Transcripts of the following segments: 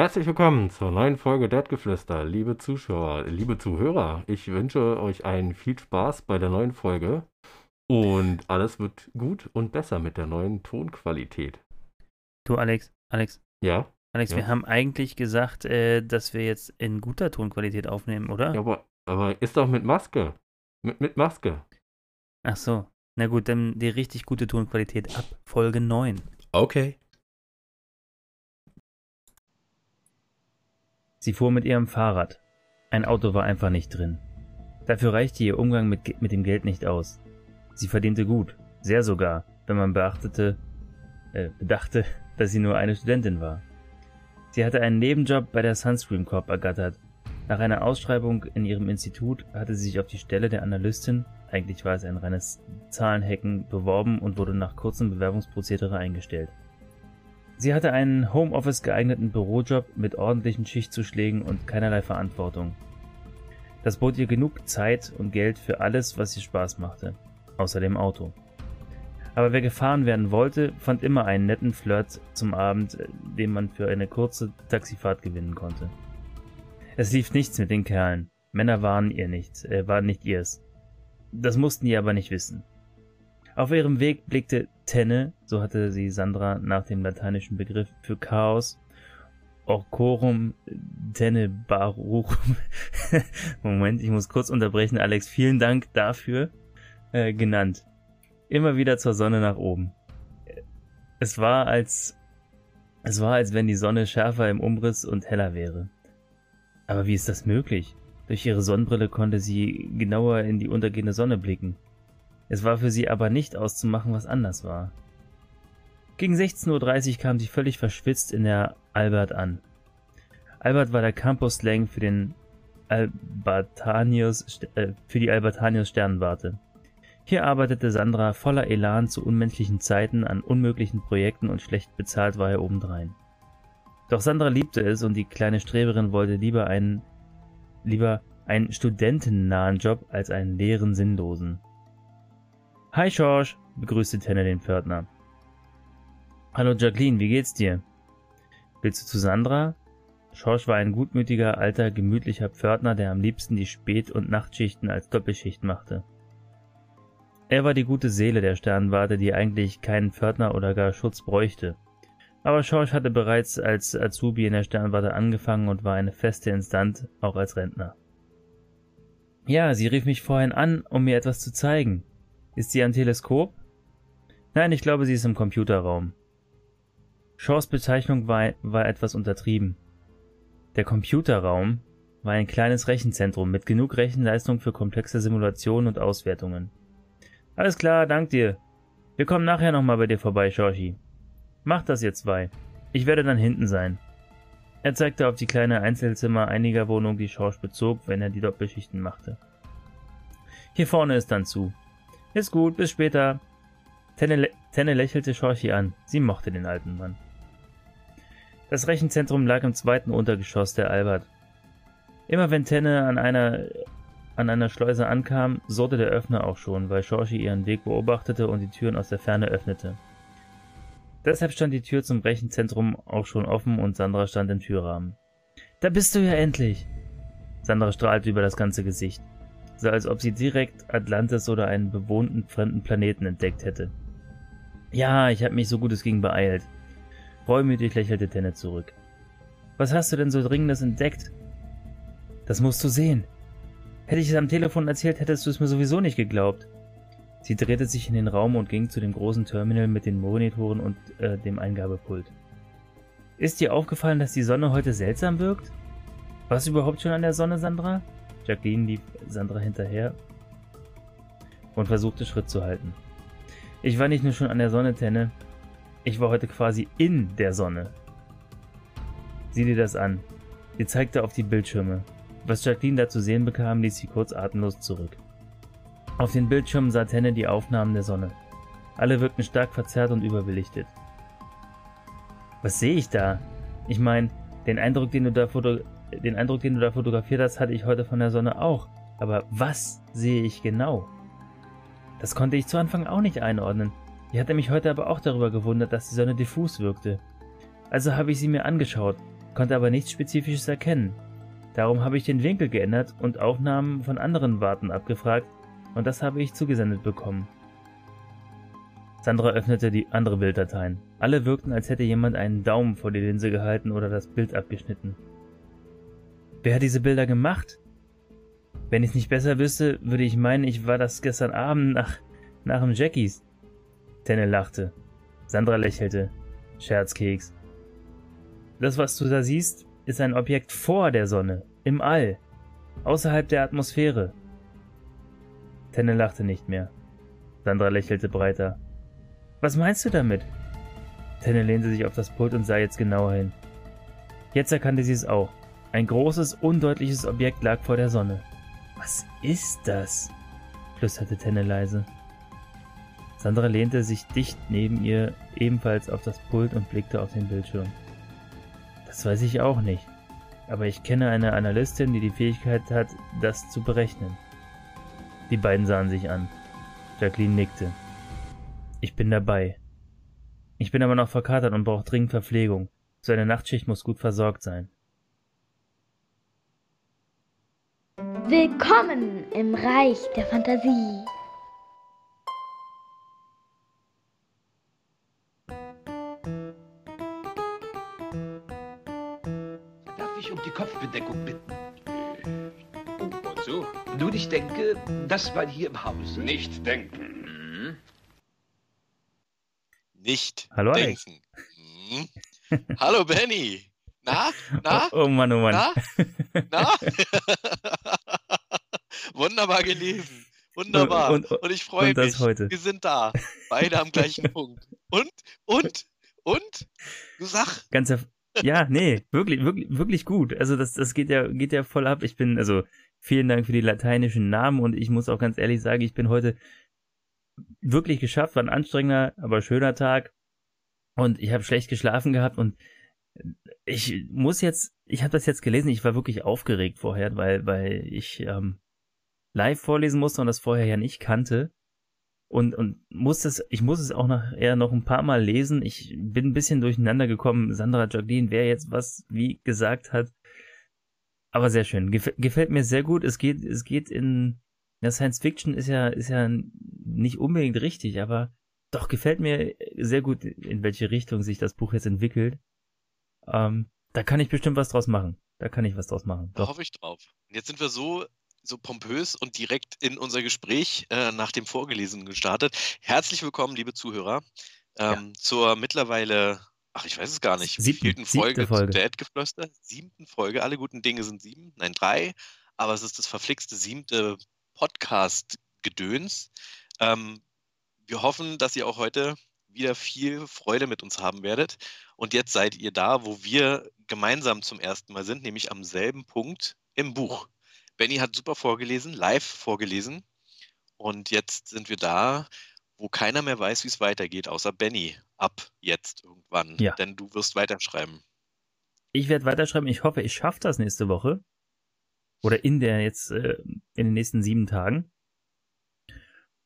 Herzlich willkommen zur neuen Folge Deadgeflüster, liebe Zuschauer, liebe Zuhörer. Ich wünsche euch einen viel Spaß bei der neuen Folge und alles wird gut und besser mit der neuen Tonqualität. Du, Alex, Alex. Ja? Alex, Ja. wir haben eigentlich gesagt, äh, dass wir jetzt in guter Tonqualität aufnehmen, oder? Ja, aber, aber ist doch mit Maske. Mit, mit Maske. Ach so. Na gut, dann die richtig gute Tonqualität ab Folge 9. Okay. Sie fuhr mit ihrem Fahrrad. Ein Auto war einfach nicht drin. Dafür reichte ihr Umgang mit, mit dem Geld nicht aus. Sie verdiente gut, sehr sogar, wenn man beachtete, äh, bedachte, dass sie nur eine Studentin war. Sie hatte einen Nebenjob bei der Sunscreen Corp ergattert. Nach einer Ausschreibung in ihrem Institut hatte sie sich auf die Stelle der Analystin, eigentlich war es ein reines Zahlenhacken, beworben und wurde nach kurzem Bewerbungsprozedere eingestellt. Sie hatte einen Homeoffice geeigneten Bürojob mit ordentlichen Schichtzuschlägen und keinerlei Verantwortung. Das bot ihr genug Zeit und Geld für alles, was ihr Spaß machte, außer dem Auto. Aber wer gefahren werden wollte, fand immer einen netten Flirt zum Abend, äh, den man für eine kurze Taxifahrt gewinnen konnte. Es lief nichts mit den Kerlen. Männer waren ihr nicht, äh, waren nicht ihrs. Das mussten die aber nicht wissen. Auf ihrem Weg blickte Tenne, so hatte sie Sandra nach dem lateinischen Begriff für Chaos, Orcorum Tenebaruchum, Moment, ich muss kurz unterbrechen, Alex, vielen Dank dafür, äh, genannt. Immer wieder zur Sonne nach oben. Es war als, es war als wenn die Sonne schärfer im Umriss und heller wäre. Aber wie ist das möglich? Durch ihre Sonnenbrille konnte sie genauer in die untergehende Sonne blicken. Es war für sie aber nicht auszumachen, was anders war. Gegen 16.30 Uhr kam sie völlig verschwitzt in der Albert an. Albert war der Campus-Slang für den Albertanius, äh, für die Albertanius Sternwarte. Hier arbeitete Sandra voller Elan zu unmenschlichen Zeiten an unmöglichen Projekten und schlecht bezahlt war er obendrein. Doch Sandra liebte es und die kleine Streberin wollte lieber einen, lieber einen studentennahen Job als einen leeren, sinnlosen. Hi George, begrüßte Tenne den Pförtner. Hallo Jacqueline, wie geht's dir? Willst du zu Sandra? Schorsch war ein gutmütiger, alter, gemütlicher Pförtner, der am liebsten die Spät- und Nachtschichten als Doppelschicht machte. Er war die gute Seele der Sternwarte, die eigentlich keinen Pförtner oder gar Schutz bräuchte. Aber Schorsch hatte bereits als Azubi in der Sternwarte angefangen und war eine feste Instanz, auch als Rentner. Ja, sie rief mich vorhin an, um mir etwas zu zeigen. Ist sie am Teleskop? Nein, ich glaube, sie ist im Computerraum. Shaws Bezeichnung war, war etwas untertrieben. Der Computerraum war ein kleines Rechenzentrum mit genug Rechenleistung für komplexe Simulationen und Auswertungen. Alles klar, dank dir. Wir kommen nachher nochmal bei dir vorbei, Shoshi. Mach das jetzt zwei. Ich werde dann hinten sein. Er zeigte auf die kleine Einzelzimmer einiger Wohnungen, die Schorsch bezog, wenn er die Doppelschichten machte. Hier vorne ist dann zu. Ist gut, bis später. Tenne, Tenne lächelte Schorchi an. Sie mochte den alten Mann. Das Rechenzentrum lag im zweiten Untergeschoss der Albert. Immer wenn Tenne an einer, an einer Schleuse ankam, surrte der Öffner auch schon, weil Schorchi ihren Weg beobachtete und die Türen aus der Ferne öffnete. Deshalb stand die Tür zum Rechenzentrum auch schon offen und Sandra stand im Türrahmen. Da bist du ja endlich! Sandra strahlte über das ganze Gesicht so als ob sie direkt Atlantis oder einen bewohnten fremden Planeten entdeckt hätte. Ja, ich habe mich so gut es ging beeilt. Reumütig lächelte Tenne zurück. Was hast du denn so Dringendes entdeckt? Das musst du sehen. Hätte ich es am Telefon erzählt, hättest du es mir sowieso nicht geglaubt. Sie drehte sich in den Raum und ging zu dem großen Terminal mit den Monitoren und äh, dem Eingabepult. Ist dir aufgefallen, dass die Sonne heute seltsam wirkt? Du überhaupt schon an der Sonne, Sandra? Jacqueline lief Sandra hinterher und versuchte Schritt zu halten. Ich war nicht nur schon an der Sonne, Tenne, ich war heute quasi in der Sonne. Sieh dir das an. Sie zeigte auf die Bildschirme. Was Jacqueline da zu sehen bekam, ließ sie kurz atemlos zurück. Auf den Bildschirmen sah Tenne die Aufnahmen der Sonne. Alle wirkten stark verzerrt und überbelichtet. Was sehe ich da? Ich meine, den Eindruck, den du da foto den Eindruck, den du da fotografiert hast, hatte ich heute von der Sonne auch. Aber was sehe ich genau? Das konnte ich zu Anfang auch nicht einordnen. Ich hatte mich heute aber auch darüber gewundert, dass die Sonne diffus wirkte. Also habe ich sie mir angeschaut. konnte aber nichts Spezifisches erkennen. Darum habe ich den Winkel geändert und Aufnahmen von anderen Warten abgefragt und das habe ich zugesendet bekommen. Sandra öffnete die andere Bilddateien. Alle wirkten, als hätte jemand einen Daumen vor die Linse gehalten oder das Bild abgeschnitten. Wer hat diese Bilder gemacht? Wenn ich es nicht besser wüsste, würde ich meinen, ich war das gestern Abend nach, nach dem Jackies. Tenne lachte. Sandra lächelte. Scherzkeks. Das, was du da siehst, ist ein Objekt vor der Sonne, im All, außerhalb der Atmosphäre. Tenne lachte nicht mehr. Sandra lächelte breiter. Was meinst du damit? Tenne lehnte sich auf das Pult und sah jetzt genauer hin. Jetzt erkannte sie es auch. Ein großes, undeutliches Objekt lag vor der Sonne. Was ist das? flüsterte Tenne leise. Sandra lehnte sich dicht neben ihr ebenfalls auf das Pult und blickte auf den Bildschirm. Das weiß ich auch nicht. Aber ich kenne eine Analystin, die die Fähigkeit hat, das zu berechnen. Die beiden sahen sich an. Jacqueline nickte. Ich bin dabei. Ich bin aber noch verkatert und brauche dringend Verpflegung. So eine Nachtschicht muss gut versorgt sein. Willkommen im Reich der Fantasie. Darf ich um die Kopfbedeckung bitten? Oh, und so? Nun, ich denke, das war hier im Hause. Nicht denken. Mhm. Nicht Hallo, denken. Mhm. Hallo Benny. Na? Na? Oh, oh Mann, oh Mann. Na? Na? Wunderbar gelesen. Wunderbar. Und- Und, und- ich freue mich. heute. Wir sind da. Beide am gleichen Punkt. Und? Und? Und? Du sag. Ganz ja, nee, wirklich, wirklich, wirklich gut. Also das, das geht ja, geht ja voll ab. Ich bin, also vielen Dank für die lateinischen Namen und ich muss auch ganz ehrlich sagen, ich bin heute wirklich geschafft. War ein anstrengender, aber schöner Tag und ich habe schlecht geschlafen gehabt und ich muss jetzt, ich habe das jetzt gelesen. Ich war wirklich aufgeregt vorher, weil, weil ich ähm, live vorlesen musste und das vorher ja nicht kannte. Und, und muss es, ich muss es auch nachher noch ein paar Mal lesen. Ich bin ein bisschen durcheinander gekommen, Sandra Jacqueline, wer jetzt was wie gesagt hat. Aber sehr schön. Gef gefällt mir sehr gut. Es geht, es geht in, ja, Science Fiction ist ja, ist ja nicht unbedingt richtig, aber doch gefällt mir sehr gut, in welche Richtung sich das Buch jetzt entwickelt. Ähm, da kann ich bestimmt was draus machen. Da kann ich was draus machen. Da hoffe ich drauf. Jetzt sind wir so, so pompös und direkt in unser Gespräch äh, nach dem Vorgelesenen gestartet. Herzlich willkommen, liebe Zuhörer, ähm, zur mittlerweile, ach, ich weiß es gar nicht, Siebten- Folge, Folge. zu Dadgeflüster? Siebten Folge. Alle guten Dinge sind sieben, nein, drei. Aber es ist das verflixte siebte Podcast-Gedöns. Ähm, wir hoffen, dass ihr auch heute wieder viel Freude mit uns haben werdet. Und jetzt seid ihr da, wo wir gemeinsam zum ersten Mal sind, nämlich am selben Punkt im Buch. Benny hat super vorgelesen, live vorgelesen. Und jetzt sind wir da, wo keiner mehr weiß, wie es weitergeht, außer Benny. Ab jetzt irgendwann. Ja. Denn du wirst weiterschreiben. Ich werde weiterschreiben. Ich hoffe, ich schaffe das nächste Woche. Oder in der jetzt, äh, in den nächsten sieben Tagen.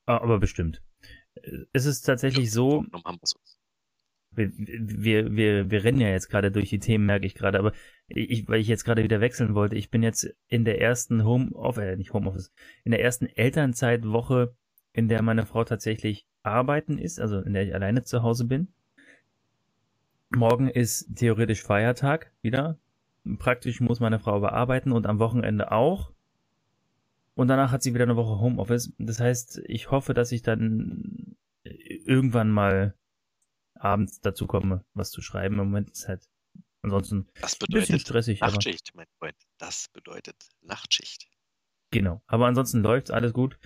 Aber bestimmt. Äh, Es ist tatsächlich so, Vorgenommen haben wir's uns. Wir, wir, wir, rennen ja jetzt gerade durch die Themen, merke ich gerade, aber ich, weil ich jetzt gerade wieder wechseln wollte, ich bin jetzt in der ersten Homeoffice, äh, nicht Homeoffice, in der ersten Elternzeitwoche, in der meine Frau tatsächlich arbeiten ist, also in der ich alleine zu Hause bin. Morgen ist theoretisch Feiertag wieder. Praktisch muss meine Frau aber arbeiten und am Wochenende auch. Und danach hat sie wieder eine Woche Homeoffice. Das heißt, ich hoffe, dass ich dann irgendwann mal abends dazu komme, was zu schreiben. Im Moment ist halt ansonsten Das ein bisschen bedeutet stressig, aber Nachtschicht, mein Freund. Das bedeutet Nachtschicht. genau. Aber ansonsten läuft's alles gut.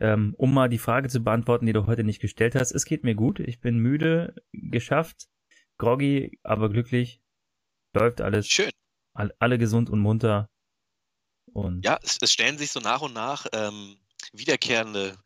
Ähm, um mal die Frage zu beantworten, die du heute nicht gestellt hast, es geht mir gut. Ich bin müde, geschafft, groggy, aber glücklich. Läuft alles, Schön. all, alle gesund und munter. Und Ja, es, es stellen sich so nach und nach ähm, wiederkehrende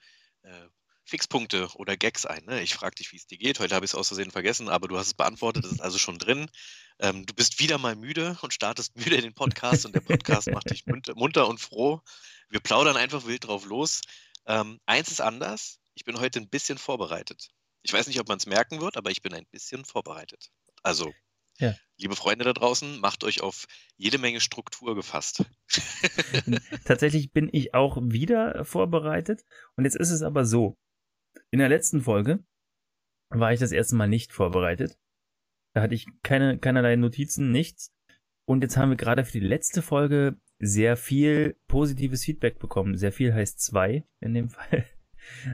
äh, Fixpunkte oder Gags ein. Ne? Ich frage dich, wie es dir geht. Heute habe ich es aus Versehen vergessen, aber du hast es beantwortet. Es ist also schon drin. Ähm, du bist wieder mal müde und startest müde den Podcast und der Podcast macht dich munter, munter und froh. Wir plaudern einfach wild drauf los. Ähm, eins ist anders. Ich bin heute ein bisschen vorbereitet. Ich weiß nicht, ob man es merken wird, aber ich bin ein bisschen vorbereitet. Also Ja. Liebe Freunde da draußen, macht euch auf jede Menge Struktur gefasst. Tatsächlich bin ich auch wieder vorbereitet. Und jetzt ist es aber so. In der letzten Folge war ich das erste Mal nicht vorbereitet. Da hatte ich keine, keinerlei Notizen, nichts. Und jetzt haben wir gerade für die letzte Folge sehr viel positives Feedback bekommen. Sehr viel heißt zwei in dem Fall.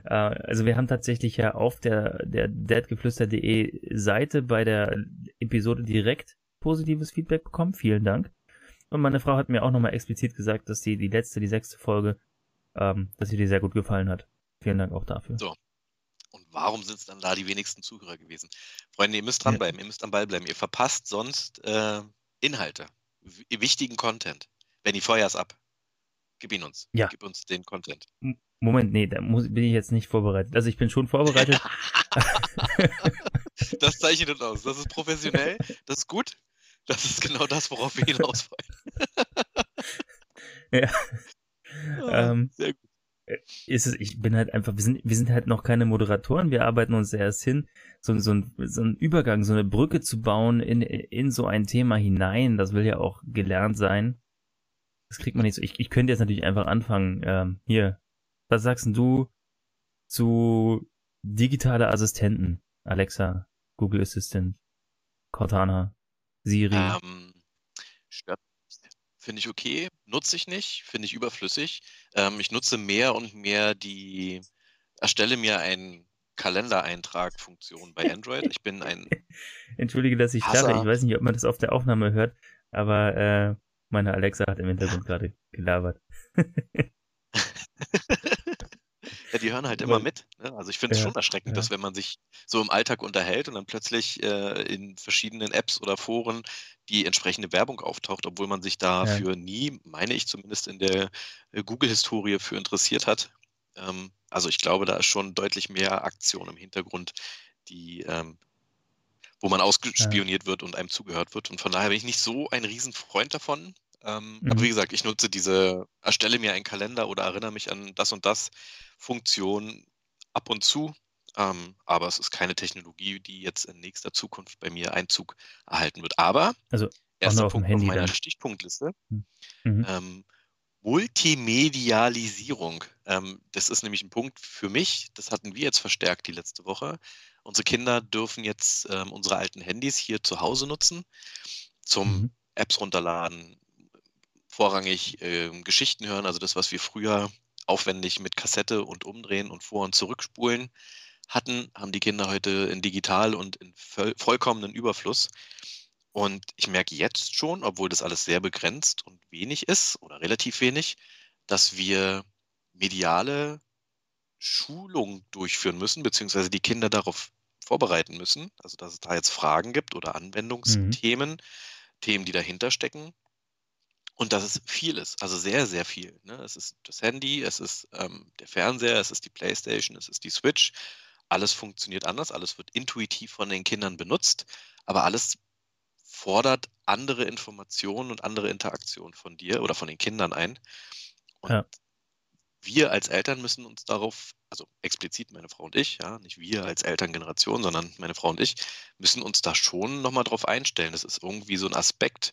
Äh, also wir haben tatsächlich ja auf der, der deadgeflüster.de Seite bei der Episode direkt positives Feedback bekommen. Vielen Dank. Und meine Frau hat mir auch nochmal explizit gesagt, dass die, die letzte, die sechste Folge, ähm, dass ihr die sehr gut gefallen hat. Vielen Dank auch dafür. So. Und warum sind es dann da die wenigsten Zuhörer gewesen? Freunde, ihr müsst dranbleiben, ja. ihr müsst am Ball bleiben. Ihr verpasst sonst äh, Inhalte, wichtigen Content. Benny, feuer's ab. Gib ihn uns. Ja. Gib uns den Content. Moment, nee, da muss, bin ich jetzt nicht vorbereitet. Also ich bin schon vorbereitet. das zeichnet uns aus. Das ist professionell, das ist gut. Das ist genau das, worauf wir hinaus wollen. ja. Ah, ähm, Sehr gut. Ist es, ich bin halt einfach, wir sind, wir sind halt noch keine Moderatoren, wir arbeiten uns erst hin, so, so, ein, so ein Übergang, so eine Brücke zu bauen in, in so ein Thema hinein, das will ja auch gelernt sein. Das kriegt man nicht so. Ich, ich könnte jetzt natürlich einfach anfangen, ähm, hier, was sagst denn du zu digitale Assistenten? Alexa, Google Assistant, Cortana, Siri. Ähm, stört Finde ich okay, nutze ich nicht, finde ich überflüssig. Ähm, ich nutze mehr und mehr die, erstelle mir einen Kalendereintrag-Funktion bei Android. Ich bin ein. Entschuldige, dass ich lache. Ich weiß nicht, ob man das auf der Aufnahme hört, aber äh, meine Alexa hat im Hintergrund gerade gelabert. ja, die hören halt immer mit. Ne? Also ich finde es Ja, schon erschreckend, ja. dass wenn man sich so im Alltag unterhält und dann plötzlich äh, in verschiedenen Apps oder Foren die entsprechende Werbung auftaucht, obwohl man sich dafür nie, meine ich zumindest in der äh, Google-Historie für interessiert hat. Ähm, also ich glaube, da ist schon deutlich mehr Aktion im Hintergrund, die ähm, wo man ausgespioniert wird und einem zugehört wird. Und von daher bin ich nicht so ein Riesenfreund davon. Ähm, Mhm. Aber wie gesagt, ich nutze diese, erstelle mir einen Kalender oder erinnere mich an das und das Funktion ab und zu. Ähm, aber es ist keine Technologie, die jetzt in nächster Zukunft bei mir Einzug erhalten wird. Aber Also, erster auf Punkt auf meiner dann. Stichpunktliste. Mhm. Ähm, Multimedialisierung. Ähm, das ist nämlich ein Punkt für mich, das hatten wir jetzt verstärkt die letzte Woche. Unsere Kinder dürfen jetzt ähm, unsere alten Handys hier zu Hause nutzen, zum Mhm. Apps runterladen, vorrangig ähm, Geschichten hören, also das, was wir früher aufwendig mit Kassette und umdrehen und vor- und zurückspulen hatten, haben die Kinder heute in digital und in voll, vollkommenen Überfluss. Und ich merke jetzt schon, obwohl das alles sehr begrenzt und wenig ist oder relativ wenig, dass wir mediale Schulung durchführen müssen, beziehungsweise die Kinder darauf vorbereiten müssen. Also, dass es da jetzt Fragen gibt oder Anwendungsthemen, Themen, die dahinter stecken. Und dass es viel ist, also sehr, sehr viel. Ne? Es ist das Handy, es ist ähm, der Fernseher, es ist die Playstation, es ist die Switch. Alles funktioniert anders, alles wird intuitiv von den Kindern benutzt, aber alles fordert andere Informationen und andere Interaktionen von dir oder von den Kindern ein. Und Ja. wir als Eltern müssen uns darauf, also explizit meine Frau und ich, ja, nicht wir als Elterngeneration, sondern meine Frau und ich, müssen uns da schon nochmal drauf einstellen. Das ist irgendwie so ein Aspekt,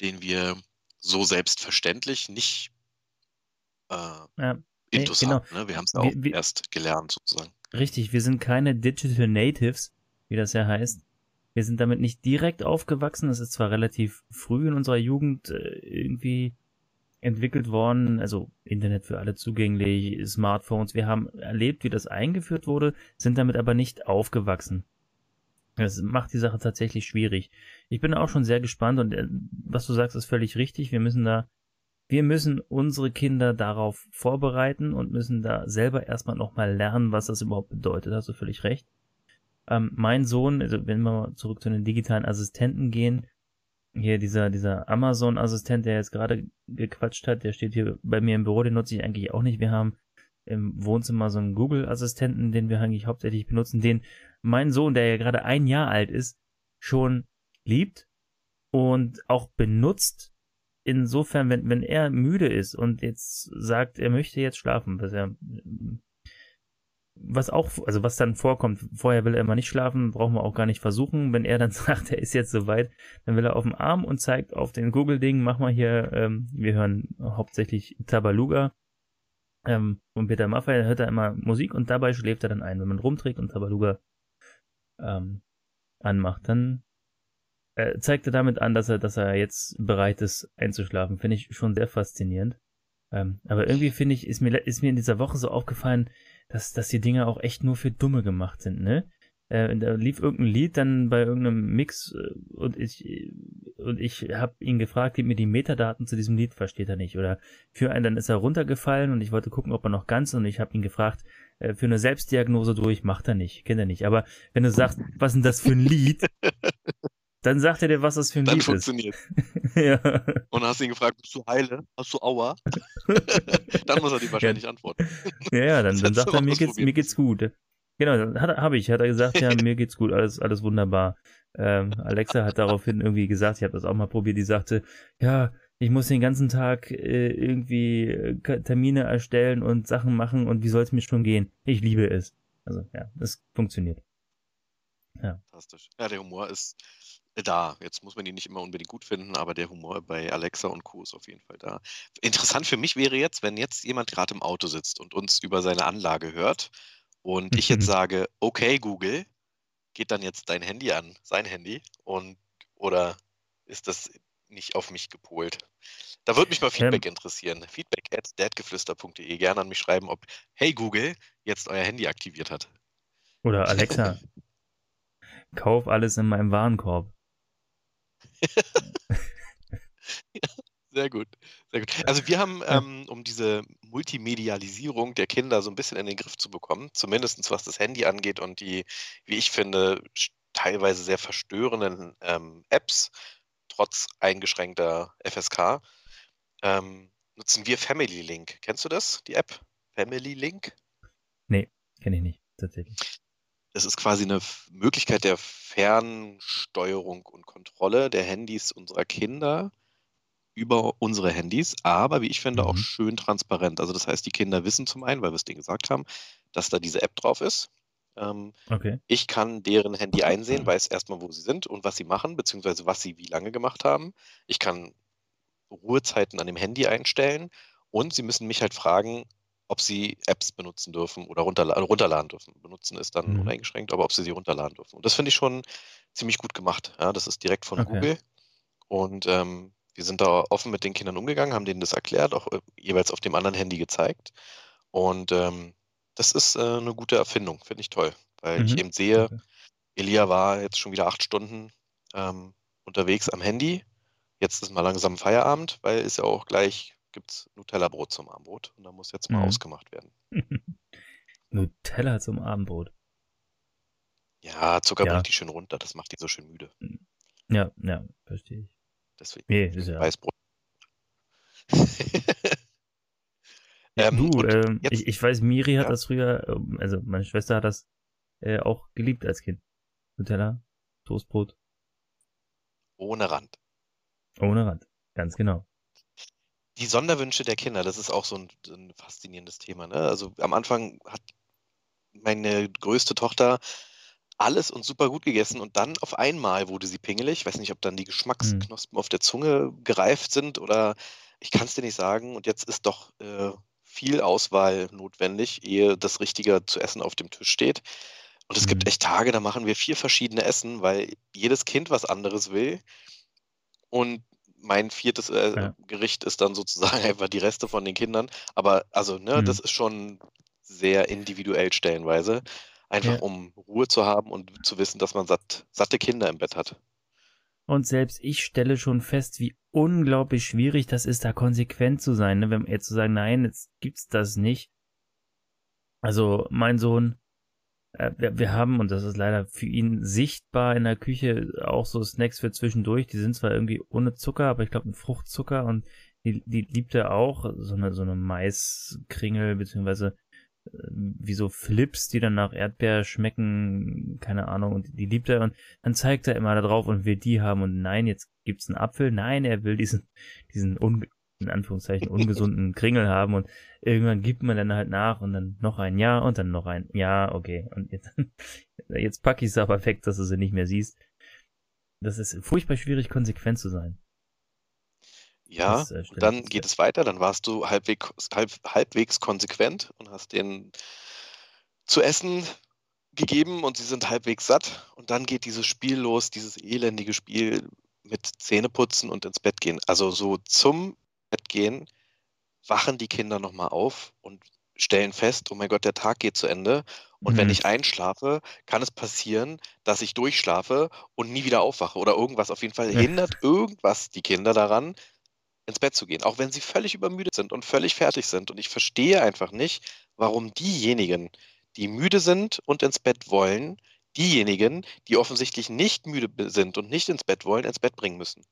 den wir so selbstverständlich nicht äh, Ja, intus genau. haben. Ne? Wir haben es auch wir- erst gelernt sozusagen. Richtig, wir sind keine Digital Natives, wie das ja heißt. Wir sind damit nicht direkt aufgewachsen. Das ist zwar relativ früh in unserer Jugend äh, irgendwie entwickelt worden, also Internet für alle zugänglich, Smartphones. Wir haben erlebt, wie das eingeführt wurde, sind damit aber nicht aufgewachsen. Das macht die Sache tatsächlich schwierig. Ich bin auch schon sehr gespannt und äh, was du sagst, ist völlig richtig. Wir müssen da wir müssen unsere Kinder darauf vorbereiten und müssen da selber erstmal nochmal lernen, was das überhaupt bedeutet. Hast du völlig recht. Ähm, mein Sohn, also wenn wir mal zurück zu den digitalen Assistenten gehen, hier dieser, dieser Amazon-Assistent, der jetzt gerade gequatscht hat, der steht hier bei mir im Büro, den nutze ich eigentlich auch nicht. Wir haben im Wohnzimmer so einen Google-Assistenten, den wir eigentlich hauptsächlich benutzen, den mein Sohn, der ja gerade ein Jahr alt ist, schon liebt und auch benutzt, insofern, wenn, wenn er müde ist und jetzt sagt, er möchte jetzt schlafen, was er was auch, also was dann vorkommt, vorher will er immer nicht schlafen, brauchen wir auch gar nicht versuchen. Wenn er dann sagt, er ist jetzt soweit, dann will er auf den Arm und zeigt auf den Google-Ding, mach mal hier, ähm, wir hören hauptsächlich Tabaluga ähm, von Peter Maffay, hört er immer Musik und dabei schläft er dann ein. Wenn man rumträgt und Tabaluga ähm, anmacht, dann äh, zeigt er damit an, dass er, dass er jetzt bereit ist einzuschlafen. Finde ich schon sehr faszinierend. Ähm, aber irgendwie finde ich, ist mir, ist mir in dieser Woche so aufgefallen, dass, dass die Dinger auch echt nur für Dumme gemacht sind, ne? Äh, da lief irgendein Lied dann bei irgendeinem Mix äh, und ich und ich habe ihn gefragt, gib mir die Metadaten zu diesem Lied, versteht er nicht. Oder für einen, dann ist er runtergefallen und ich wollte gucken, ob er noch ganz und ich habe ihn gefragt, äh, für eine Selbstdiagnose durch, macht er nicht, kennt er nicht. Aber wenn du sagst, was ist denn das für ein Lied, dann sagt er dir, was das für ein Dann Lied funktioniert. ist. ja. Und dann hast du ihn gefragt, bist du heile? Hast du Aua? dann muss er dir wahrscheinlich antworten. Ja, ja, dann, dann sagt er, mir geht's, mir geht's gut. Genau, habe ich, hat er gesagt, ja, mir geht's gut, alles, alles wunderbar. Ähm, Alexa hat daraufhin irgendwie gesagt, ich habe das auch mal probiert, die sagte, ja, ich muss den ganzen Tag äh, irgendwie äh, Termine erstellen und Sachen machen und wie soll es mir schon gehen? Ich liebe es. Also ja, es funktioniert. Fantastisch. Ja, der Humor ist da. Jetzt muss man ihn nicht immer unbedingt gut finden, aber der Humor bei Alexa und Co. ist auf jeden Fall da. Interessant für mich wäre jetzt, wenn jetzt jemand gerade im Auto sitzt und uns über seine Anlage hört und ich jetzt sage, okay, Google, geht dann jetzt dein Handy an, sein Handy, und oder ist das nicht auf mich gepolt? Da würde mich mal Feedback interessieren. Feedback at dadgeflüster.de. Gerne an mich schreiben, ob Hey Google jetzt euer Handy aktiviert hat. Oder Alexa, kauf alles in meinem Warenkorb. Sehr gut, sehr gut. Also wir haben, ähm, um diese Multimedialisierung der Kinder so ein bisschen in den Griff zu bekommen, zumindest was das Handy angeht und die, wie ich finde, teilweise sehr verstörenden ähm, Apps, trotz eingeschränkter FSK, ähm, nutzen wir Family Link. Kennst du das, die App? Family Link? Kenne ich nicht, tatsächlich. Das ist quasi eine Möglichkeit der Fernsteuerung und Kontrolle der Handys unserer Kinder über unsere Handys, aber wie ich finde, auch Mhm. schön transparent. Also das heißt, die Kinder wissen zum einen, weil wir es denen gesagt haben, dass da diese App drauf ist. Ähm, Okay. ich kann deren Handy einsehen, weiß erstmal, wo sie sind und was sie machen, beziehungsweise was sie wie lange gemacht haben. Ich kann Ruhezeiten an dem Handy einstellen und sie müssen mich halt fragen, ob sie Apps benutzen dürfen oder runterla äh, runterladen dürfen. Benutzen ist dann Mhm. uneingeschränkt, aber ob sie sie runterladen dürfen. Und das finde ich schon ziemlich gut gemacht. Ja, das ist direkt von Okay. Google. Und ähm, wir sind da offen mit den Kindern umgegangen, haben denen das erklärt, auch äh, jeweils auf dem anderen Handy gezeigt. Und ähm, das ist äh, eine gute Erfindung, finde ich toll, weil ich Mhm. eben sehe, Okay. Elia war jetzt schon wieder acht Stunden ähm, unterwegs am Handy. Jetzt ist mal langsam Feierabend, weil ist ja auch gleich, gibt es Nutella-Brot zum Abendbrot und da muss jetzt mal Mhm. ausgemacht werden. Nutella zum Abendbrot. Ja, Zucker Ja. bringt die schön runter, das macht die so schön müde. Ja, ja, verstehe ich. Deswegen Nee, ist ja. Weißbrot. Ähm, du, ähm, ich, ich weiß, Miri hat Ja. das früher, ähm, also meine Schwester hat das äh, auch geliebt als Kind. Nutella, Toastbrot, Ohne Rand. ohne Rand. Ganz genau. Die Sonderwünsche der Kinder, das ist auch so ein, so ein faszinierendes Thema. Ne? Also am Anfang hat meine größte Tochter alles und super gut gegessen und dann auf einmal wurde sie pingelig. Ich weiß nicht, ob dann die Geschmacksknospen auf der Zunge gereift sind oder ich kann es dir nicht sagen. Und jetzt ist doch äh, viel Auswahl notwendig, ehe das Richtige zu essen auf dem Tisch steht. Und es gibt Mhm. echt Tage, da machen wir vier verschiedene Essen, weil jedes Kind was anderes will. Und mein viertes äh, Ja. Gericht ist dann sozusagen einfach die Reste von den Kindern. Aber also, ne, Mhm. das ist schon sehr individuell stellenweise. Einfach Ja. um Ruhe zu haben und zu wissen, dass man satt, satte Kinder im Bett hat. Und selbst ich stelle schon fest, wie unglaublich schwierig das ist, da konsequent zu sein, ne? wenn jetzt zu sagen, nein, jetzt gibt's das nicht. Also mein Sohn, äh, wir, wir haben, und das ist leider für ihn sichtbar in der Küche, auch so Snacks für zwischendurch. Die sind zwar irgendwie ohne Zucker, aber ich glaube ein Fruchtzucker und die, die liebt er auch. So eine, so eine Maiskringel, beziehungsweise wie so Flips, die dann nach Erdbeer schmecken, keine Ahnung, und die liebt er und dann zeigt er immer da drauf und will die haben und nein, jetzt gibt's einen Apfel, nein, er will diesen, diesen un in Anführungszeichen ungesunden Kringel haben und irgendwann gibt man dann halt nach und dann noch ein Ja und dann noch ein Ja, okay. Und jetzt, jetzt packe ich es aber weg, dass du sie nicht mehr siehst. Das ist furchtbar schwierig, konsequent zu sein. Ja, dann geht es weiter, dann warst du halbwegs, halb, halbwegs konsequent und hast denen zu essen gegeben und sie sind halbwegs satt. Und dann geht dieses Spiel los, dieses elendige Spiel mit Zähneputzen und ins Bett gehen. Also so zum Bett gehen, wachen die Kinder nochmal auf und stellen fest, oh mein Gott, der Tag geht zu Ende. Und wenn Mhm. ich einschlafe, kann es passieren, dass ich durchschlafe und nie wieder aufwache oder irgendwas. Auf jeden Fall hindert irgendwas die Kinder daran, ins Bett zu gehen, auch wenn sie völlig übermüdet sind und völlig fertig sind. Und ich verstehe einfach nicht, warum diejenigen, die müde sind und ins Bett wollen, diejenigen, die offensichtlich nicht müde sind und nicht ins Bett wollen, ins Bett bringen müssen.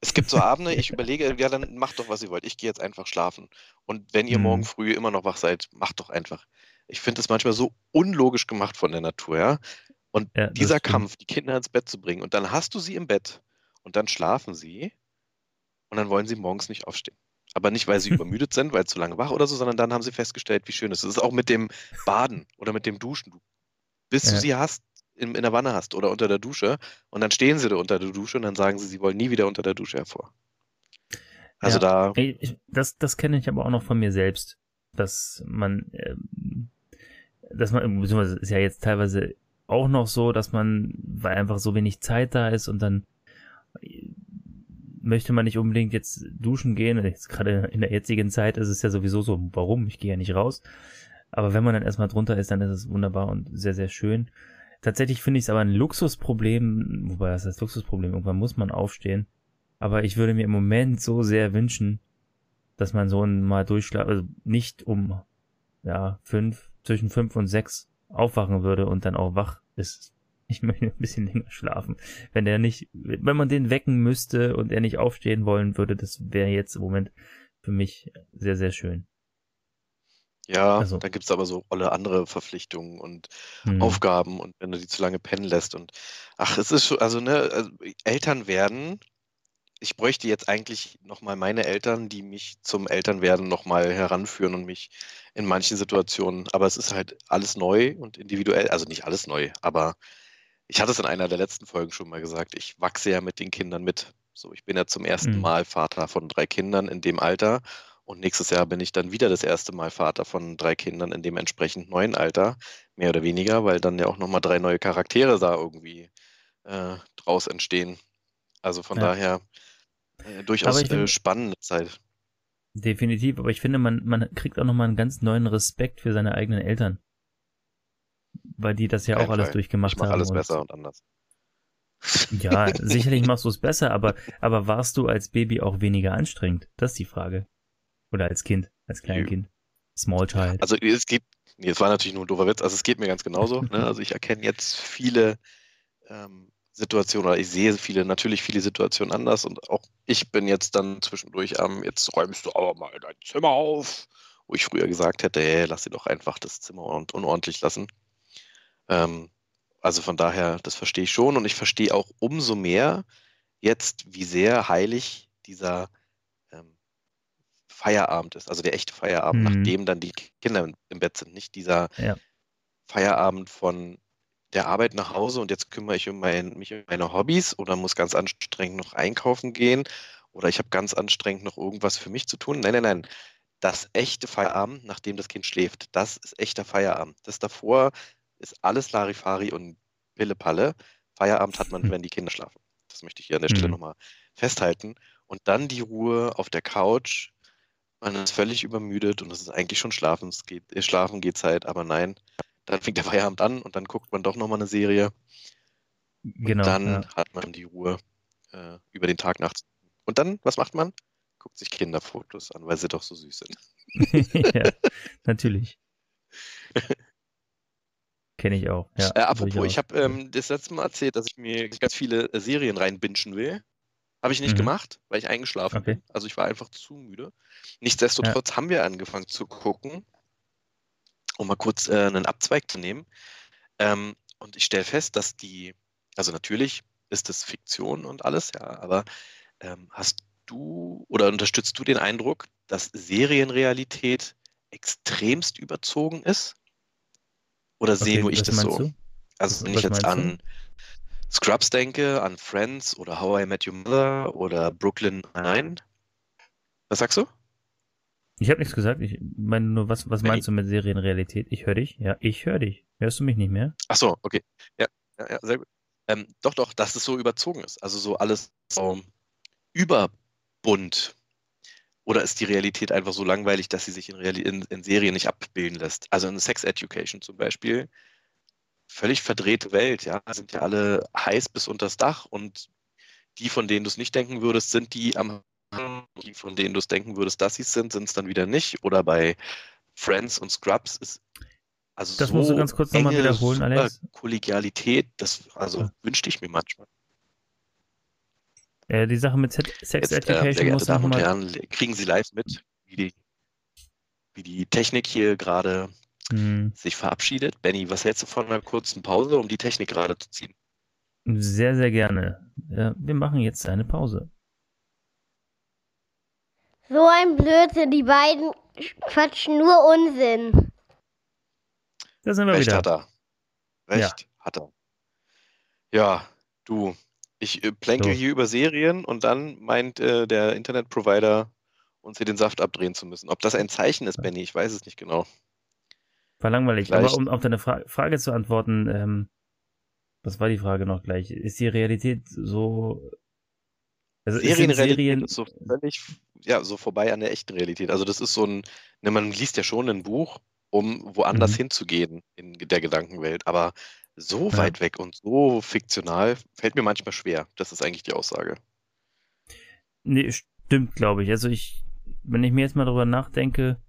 Es gibt so Abende, ich überlege, ja, dann macht doch, was ihr wollt. Ich gehe jetzt einfach schlafen. Und wenn ihr Mhm. morgen früh immer noch wach seid, macht doch einfach. Ich finde es manchmal so unlogisch gemacht von der Natur, ja. Und Ja, das dieser stimmt. Kampf, die Kinder ins Bett zu bringen, und dann hast du sie im Bett und dann schlafen sie und dann wollen sie morgens nicht aufstehen. Aber nicht, weil sie übermüdet sind, weil zu lange wach oder so, sondern dann haben sie festgestellt, wie schön es ist. Es ist auch mit dem Baden oder mit dem Duschen. Du, bis du Ja. sie hast, in, in der Wanne hast oder unter der Dusche und dann stehen sie da unter der Dusche und dann sagen sie, sie wollen nie wieder unter der Dusche hervor. Also Ja. da, ich, das, das kenne ich aber auch noch von mir selbst, dass man, ähm, dass man, beziehungsweise ist ja jetzt teilweise auch noch so, dass man, weil einfach so wenig Zeit da ist und dann möchte man nicht unbedingt jetzt duschen gehen. Jetzt gerade in der jetzigen Zeit ist es ja sowieso so, warum? Ich gehe ja nicht raus. Aber wenn man dann erstmal drunter ist, dann ist es wunderbar und sehr, sehr schön. Tatsächlich finde ich es aber ein Luxusproblem, wobei das heißt Luxusproblem, irgendwann muss man aufstehen. Aber ich würde mir im Moment so sehr wünschen, dass man so mal durchschlafen, also nicht um ja fünf, zwischen fünf und sechs aufwachen würde und dann auch wach ist. Ich möchte ein bisschen länger schlafen. Wenn der nicht, wenn man den wecken müsste und er nicht aufstehen wollen würde, das wäre jetzt im Moment für mich sehr, sehr schön. ja, Also- da gibt es aber so alle andere Verpflichtungen und Hm. Aufgaben und wenn du die zu lange pennen lässt und ach, es ist schon, also ne, also Eltern werden, ich bräuchte jetzt eigentlich nochmal meine Eltern, die mich zum Elternwerden nochmal heranführen und mich in manchen Situationen, aber es ist halt alles neu und individuell, also nicht alles neu, aber ich hatte es in einer der letzten Folgen schon mal gesagt, ich wachse ja mit den Kindern mit. So, ich bin ja zum ersten Mhm. Mal Vater von drei Kindern in dem Alter und nächstes Jahr bin ich dann wieder das erste Mal Vater von drei Kindern in dem entsprechend neuen Alter, mehr oder weniger, weil dann ja auch nochmal drei neue Charaktere da irgendwie äh, draus entstehen. Also von Ja. daher äh, durchaus äh, spannende Zeit. Definitiv, aber ich finde, man, man kriegt auch nochmal einen ganz neuen Respekt für seine eigenen Eltern. Weil die das ja Kein auch alles Fall. durchgemacht Ich mache haben. alles besser und anders. Ja, sicherlich machst du es besser, aber, aber warst du als Baby auch weniger anstrengend? Das ist die Frage. Oder als Kind, als. Kleinkind. Small Child. Also es geht, nee, es war natürlich nur ein doofer Witz, also es geht mir ganz genauso. ne? Also ich erkenne jetzt viele ähm, Situationen oder ich sehe viele, natürlich viele Situationen anders und auch ich bin jetzt dann zwischendurch am, jetzt räumst du aber mal dein Zimmer auf, wo ich früher gesagt hätte, hey, lass sie doch einfach das Zimmer un unordentlich lassen. Ähm, also von daher, das verstehe ich schon und ich verstehe auch umso mehr jetzt, wie sehr heilig dieser ähm, Feierabend ist, also der echte Feierabend, Mhm. nachdem dann die Kinder im- Bett sind, nicht dieser Ja. Feierabend von der Arbeit nach Hause und jetzt kümmere ich um mein, mich um meine Hobbys oder muss ganz anstrengend noch einkaufen gehen oder ich habe ganz anstrengend noch irgendwas für mich zu tun. Nein, nein, nein. Das echte Feierabend, nachdem das Kind schläft, das ist echter Feierabend. Das davor ist alles Larifari und Pillepalle. Feierabend hat man, Hm. wenn die Kinder schlafen. Das möchte ich hier an der Stelle Mhm. nochmal festhalten. Und dann die Ruhe auf der Couch. Man ist völlig übermüdet und es ist eigentlich schon schlafen. Es geht, äh, schlafen geht Zeit, aber nein. Dann fängt der Feierabend an und dann guckt man doch nochmal eine Serie. Genau. dann ja. hat man die Ruhe äh, über den Tag nachts. Und dann, was macht man? Guckt sich Kinderfotos an, weil sie doch so süß sind. ja, natürlich. Kenne ich auch. Ja, äh, apropos, durchaus. ich habe ähm, das letzte Mal erzählt, dass ich mir ganz viele äh, Serien reinbingen will. Habe ich nicht Mhm. gemacht, weil ich eingeschlafen Okay. bin. Also ich war einfach zu müde. Nichtsdestotrotz haben wir angefangen zu gucken, um mal kurz äh, einen Abzweig zu nehmen. Ähm, und ich stelle fest, dass die, also natürlich ist es Fiktion und alles, ja, aber ähm, hast du oder unterstützt du den Eindruck, dass Serienrealität extremst überzogen ist? Oder sehe Okay, nur ich das so? du? Also wenn ich jetzt meinst du? an Scrubs denke, an Friends oder How I Met Your Mother oder Brooklyn Nine. Was sagst du? Ich habe nichts gesagt. Ich meine nur, was, was meinst du mit Serienrealität? Ich höre dich. Ja, ich höre dich. Hörst du mich nicht mehr? Ach so, okay. Ja, ja, ja sehr gut. Ähm, doch, doch, dass es so überzogen ist. Also so alles so überbunt. Oder ist die Realität einfach so langweilig, dass sie sich in, Reali in, in Serien nicht abbilden lässt? Also in Sex Education zum Beispiel, völlig verdrehte Welt, ja, sind ja alle heiß bis unters Dach und die, von denen du es nicht denken würdest, sind die am die, von denen du es denken würdest, dass sie es sind, sind es dann wieder nicht. Oder bei Friends und Scrubs ist also Das so musst du ganz kurz noch mal enge, wiederholen, Alex. Kollegialität, das also Ja. wünschte ich mir manchmal. Äh, die Sache mit Se- Sex Jetzt, äh, sehr Education geehrte muss Damen und. Herren, kriegen Sie live mit, wie die, wie die Technik hier gerade Hm, sich verabschiedet. Benny, was hältst du von einer kurzen Pause, um die Technik gerade zu ziehen? sehr, sehr gerne. Ja, wir machen jetzt eine Pause. So ein Blödsinn, die beiden quatschen nur Unsinn. Da sind wir Recht wieder. hat er. Recht hat er. Ja, du, ich äh, plänkel So. hier über Serien und dann meint äh, der Internetprovider, uns hier den Saft abdrehen zu müssen. Ob das ein Zeichen ist, Benny, ich weiß es nicht genau. War langweilig. Vielleicht- Aber um auf deine Fra Frage zu antworten, ähm, was war die Frage noch gleich? Ist die Realität so. Also Serienrealität Serien. ist so völlig, ja, so vorbei an der echten Realität. Also das ist so ein, ne, man liest ja schon ein Buch, um woanders Mhm. hinzugehen in der Gedankenwelt, aber so Ja. weit weg und so fiktional fällt mir manchmal schwer. Das ist eigentlich die Aussage. Nee, stimmt, glaube ich. Also ich, wenn ich mir jetzt mal darüber nachdenke,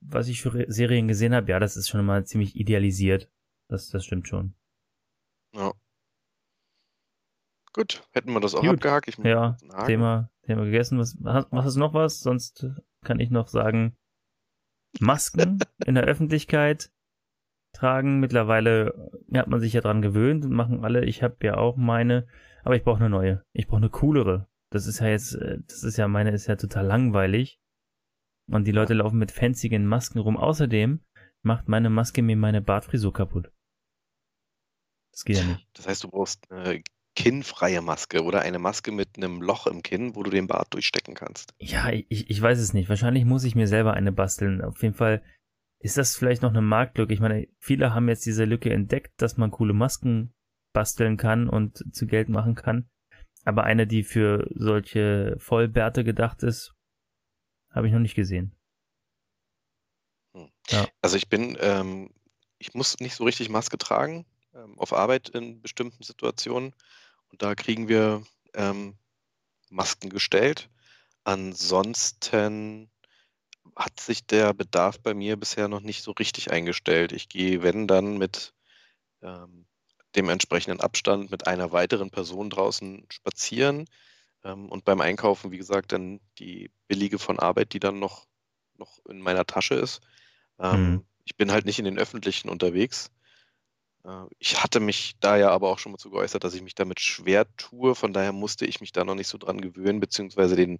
was ich für Re- Serien gesehen habe, ja, das ist schon mal ziemlich idealisiert. Das, das stimmt schon. Ja. Gut, hätten wir das auch Gut. abgehakt. Ich Ja. Thema, Thema gegessen. Was, hast du noch was? Sonst kann ich noch sagen, Masken in der Öffentlichkeit tragen. Mittlerweile hat man sich ja dran gewöhnt und machen alle. Ich habe ja auch meine, aber ich brauche eine neue. Ich brauche eine coolere. Das ist ja jetzt, äh, das ist ja meine, ist ja total langweilig. Und die Leute laufen mit fanzigen Masken rum. Außerdem macht meine Maske mir meine Bartfrisur kaputt. Das geht ja nicht. Das heißt, du brauchst eine kinnfreie Maske oder eine Maske mit einem Loch im Kinn, wo du den Bart durchstecken kannst. Ja, ich, ich weiß es nicht. Wahrscheinlich muss ich mir selber eine basteln. Auf jeden Fall ist das vielleicht noch eine Marktlücke. Ich meine, viele haben jetzt diese Lücke entdeckt, dass man coole Masken basteln kann und zu Geld machen kann. Aber eine, die für solche Vollbärte gedacht ist, habe ich noch nicht gesehen. Also ich bin, ähm, ich muss nicht so richtig Maske tragen ähm, auf Arbeit in bestimmten Situationen. Und da kriegen wir ähm, Masken gestellt. Ansonsten hat sich der Bedarf bei mir bisher noch nicht so richtig eingestellt. Ich gehe, wenn dann, mit ähm, dem entsprechenden Abstand mit einer weiteren Person draußen spazieren. Ähm, und beim Einkaufen, wie gesagt, dann die billige von Arbeit, die dann noch, noch in meiner Tasche ist. Ähm, Mhm. Ich bin halt nicht in den öffentlichen unterwegs. Äh, Ich hatte mich da ja aber auch schon mal zu geäußert, dass ich mich damit schwer tue. Von daher musste ich mich da noch nicht so dran gewöhnen, beziehungsweise den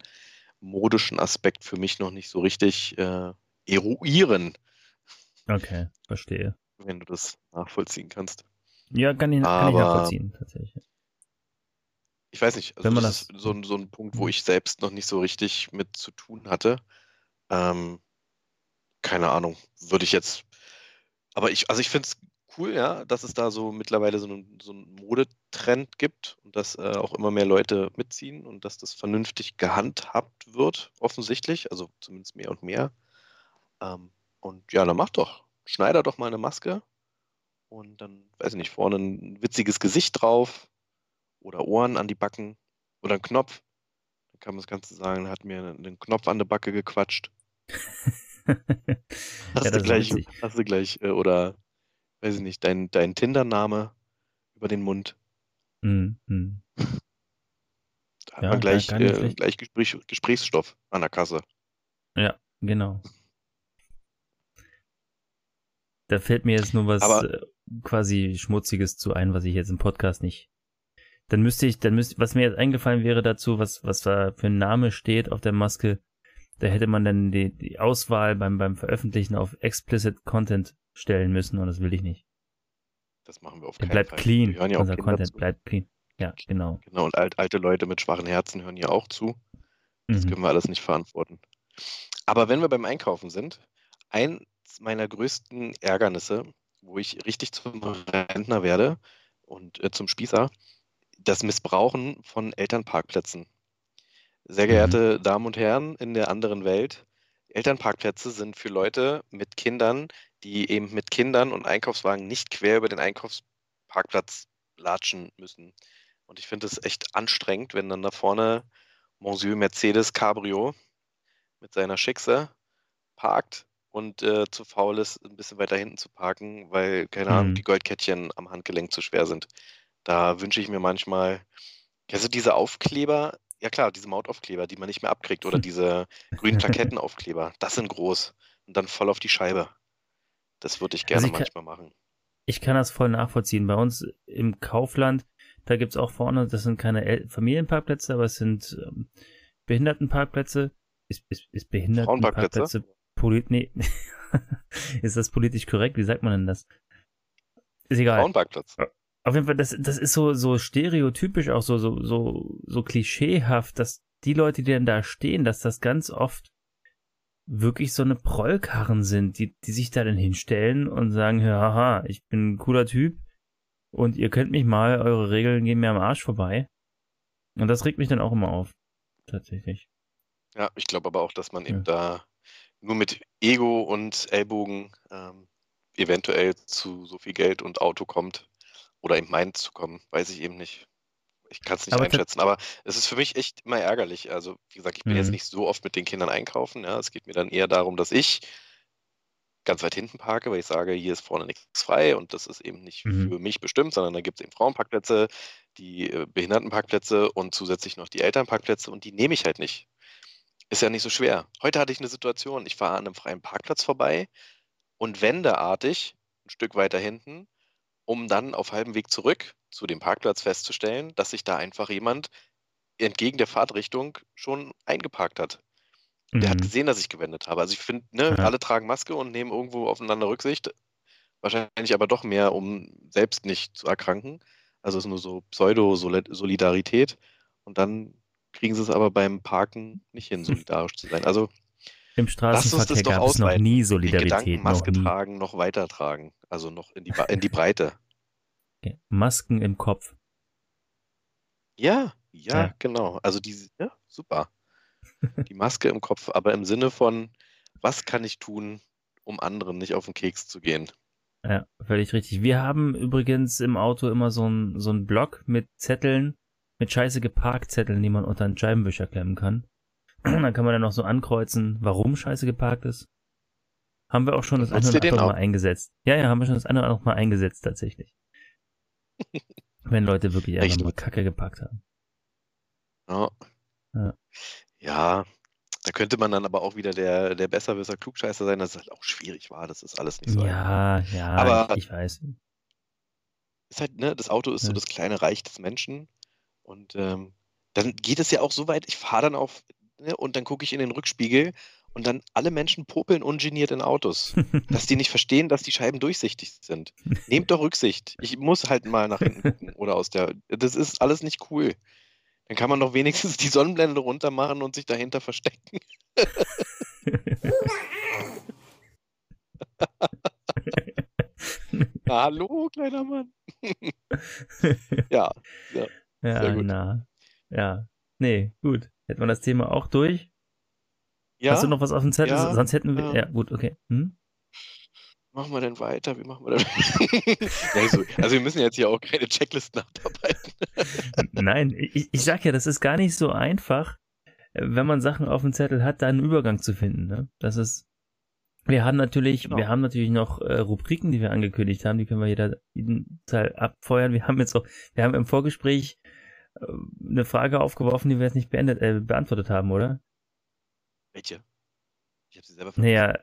modischen Aspekt für mich noch nicht so richtig äh, eruieren, Okay, verstehe. wenn du das nachvollziehen kannst. Ja, kann ich, kann ich nachvollziehen, tatsächlich. Ich weiß nicht, also Wenn man das das- ist so, ein- so ein Punkt, wo ich selbst noch nicht so richtig mit zu tun hatte. Ähm, keine Ahnung, würde ich jetzt. Aber ich, also ich finde es cool, ja, dass es da so mittlerweile so einen, so einen Modetrend gibt und dass äh, auch immer mehr Leute mitziehen und dass das vernünftig gehandhabt wird, offensichtlich, also zumindest mehr und mehr. Ähm, und ja, dann mach doch. Schneider doch mal eine Maske und dann, weiß ich nicht, vorne ein witziges Gesicht drauf oder Ohren an die Backen oder einen Knopf. Dann kann man das Ganze sagen, hat mir einen Knopf an die Backe gequatscht. Hast ja, du gleich, hast du gleich, äh, oder weiß ich nicht, dein, dein Tinder-Name über den Mund. Mhm, mhm. Da hat Ja, man gleich, äh, gleich Gespräch, Gesprächsstoff an der Kasse. Ja, genau. Da fällt mir jetzt nur was Aber- äh, quasi Schmutziges zu ein, was ich jetzt im Podcast nicht, Dann müsste ich, dann müsste, was mir jetzt eingefallen wäre dazu, was, was da für ein Name steht auf der Maske, da hätte man dann die, die Auswahl beim, beim Veröffentlichen auf Explicit Content stellen müssen und das will ich nicht. Das machen wir auf Der keinen bleibt Fall. clean. Wir hören ja auch Unser Kinder Content zu. bleibt clean. Ja, genau. Genau, und alt, alte Leute mit schwachen Herzen hören hier auch zu. Das Mhm. können wir alles nicht verantworten. Aber wenn wir beim Einkaufen sind, eins meiner größten Ärgernisse, wo ich richtig zum Rentner werde und äh, zum Spießer, das Missbrauchen von Elternparkplätzen. Sehr Mhm. geehrte Damen und Herren in der anderen Welt, Elternparkplätze sind für Leute mit Kindern, die eben mit Kindern und Einkaufswagen nicht quer über den Einkaufsparkplatz latschen müssen. Und ich finde es echt anstrengend, wenn dann da vorne Monsieur Mercedes Cabrio mit seiner Schickse parkt und äh, zu faul ist, ein bisschen weiter hinten zu parken, weil, keine Ahnung, Mhm. die Goldkettchen am Handgelenk zu schwer sind. Da wünsche ich mir manchmal, kennst du diese Aufkleber? Ja klar, diese Mautaufkleber, die man nicht mehr abkriegt oder diese grünen Plakettenaufkleber, das sind groß und dann voll auf die Scheibe. Das würde ich gerne Also ich kann- manchmal machen. Ich kann das voll nachvollziehen. Bei uns im Kaufland, da gibt's auch vorne, das sind keine El Familienparkplätze, aber es sind ähm, Behindertenparkplätze. Ist, ist, ist Behindertenparkplätze polit nee. ist das politisch korrekt? Wie sagt man denn das? Ist egal. Frauenparkplatz. Auf jeden Fall, das, das ist so, so stereotypisch, auch so, so, so, so klischeehaft, dass die Leute, die dann da stehen, dass das ganz oft wirklich so eine Prollkarren sind, die, die sich da dann hinstellen und sagen, haha, ich bin ein cooler Typ und ihr könnt mich mal, eure Regeln gehen mir am Arsch vorbei. Und das regt mich dann auch immer auf. Tatsächlich. Ja, ich glaube aber auch, dass man Ja. eben da nur mit Ego und Ellbogen ähm, eventuell zu so viel Geld und Auto kommt oder eben meint zu kommen, weiß ich eben nicht. Ich kann es nicht Aber einschätzen, aber es ist für mich echt immer ärgerlich. Also, wie gesagt, ich bin jetzt Mhm. nicht so oft mit den Kindern einkaufen. Ja, es geht mir dann eher darum, dass ich ganz weit hinten parke, weil ich sage, hier ist vorne nichts frei und das ist eben nicht Mhm. für mich bestimmt, sondern da gibt es eben Frauenparkplätze, die äh, Behindertenparkplätze und zusätzlich noch die Elternparkplätze und die nehme ich halt nicht. Ist ja nicht so schwer. Heute hatte ich eine Situation, ich fahre an einem freien Parkplatz vorbei und wendeartig ein Stück weiter hinten, um dann auf halbem Weg zurück zu dem Parkplatz festzustellen, dass sich da einfach jemand entgegen der Fahrtrichtung schon eingeparkt hat. Der hat Mhm. gesehen, dass ich gewendet habe. Also ich finde, ne, Ja. alle tragen Maske und nehmen irgendwo aufeinander Rücksicht. Wahrscheinlich aber doch mehr, um selbst nicht zu erkranken. Also es ist nur so Pseudo-Solidarität. Und dann kriegen sie es aber beim Parken nicht hin, solidarisch zu sein. Also Im Straßenverkehr gab es noch nie Solidarität. Gedanken Noch Maske nie. tragen, noch weiter tragen. Also noch in die, in die Breite. Okay. Masken im Kopf. Ja, ja, Ja. genau. Also die, ja, super. Die Maske im Kopf, aber im Sinne von, was kann ich tun, um anderen nicht auf den Keks zu gehen? Ja, völlig richtig. Wir haben übrigens im Auto immer so ein so Block mit Zetteln, mit scheiße geparkt Zetteln, die man unter einen Scheibenwischer klemmen kann. Dann kann man dann noch so ankreuzen, warum scheiße geparkt ist. Haben wir auch schon das eine oder andere Mal eingesetzt. Ja, ja, haben wir schon das eine oder andere Mal eingesetzt tatsächlich. Wenn Leute wirklich einfach gut. Kacke gepackt haben. Ja. Ja. Ja, da könnte man dann aber auch wieder der, der Besserwisser Klugscheißer sein, dass es halt auch schwierig war. Das ist alles nicht so. einfach. Ja, ja, Aber- ich, ich weiß. Ist halt, ne, das Auto ist so Ja. das kleine Reich des Menschen. Und ähm, dann geht es ja auch so weit, ich fahre dann auf, ne, und dann gucke ich in den Rückspiegel und dann alle Menschen popeln ungeniert in Autos. dass die nicht verstehen, dass die Scheiben durchsichtig sind. Nehmt doch Rücksicht. Ich muss halt mal nach hinten gucken oder aus der. Das ist alles nicht cool. Dann kann man doch wenigstens die Sonnenblende runter machen und sich dahinter verstecken. Hallo, kleiner Mann. Ja, Ja, Sehr gut. na. Ja. Nee, gut. Hätten wir das Thema auch durch? ja. Hast du noch was auf dem Zettel? Ja, Sonst hätten wir. ja. Ja, gut, okay. Hm? machen wir denn weiter? Wie machen wir denn? so, also wir müssen jetzt hier auch keine Checklisten abarbeiten. Nein, ich, ich sag ja, das ist gar nicht so einfach, wenn man Sachen auf dem Zettel hat, da einen Übergang zu finden. Ne? Das ist. Wir haben natürlich, Genau. wir haben natürlich noch äh, Rubriken, die wir angekündigt haben, die können wir jeder jeden Teil abfeuern. Wir haben jetzt auch, wir haben im Vorgespräch eine Frage aufgeworfen, die wir jetzt nicht beendet, äh, beantwortet haben, oder? Welche? Ich habe sie selber vergessen. Naja,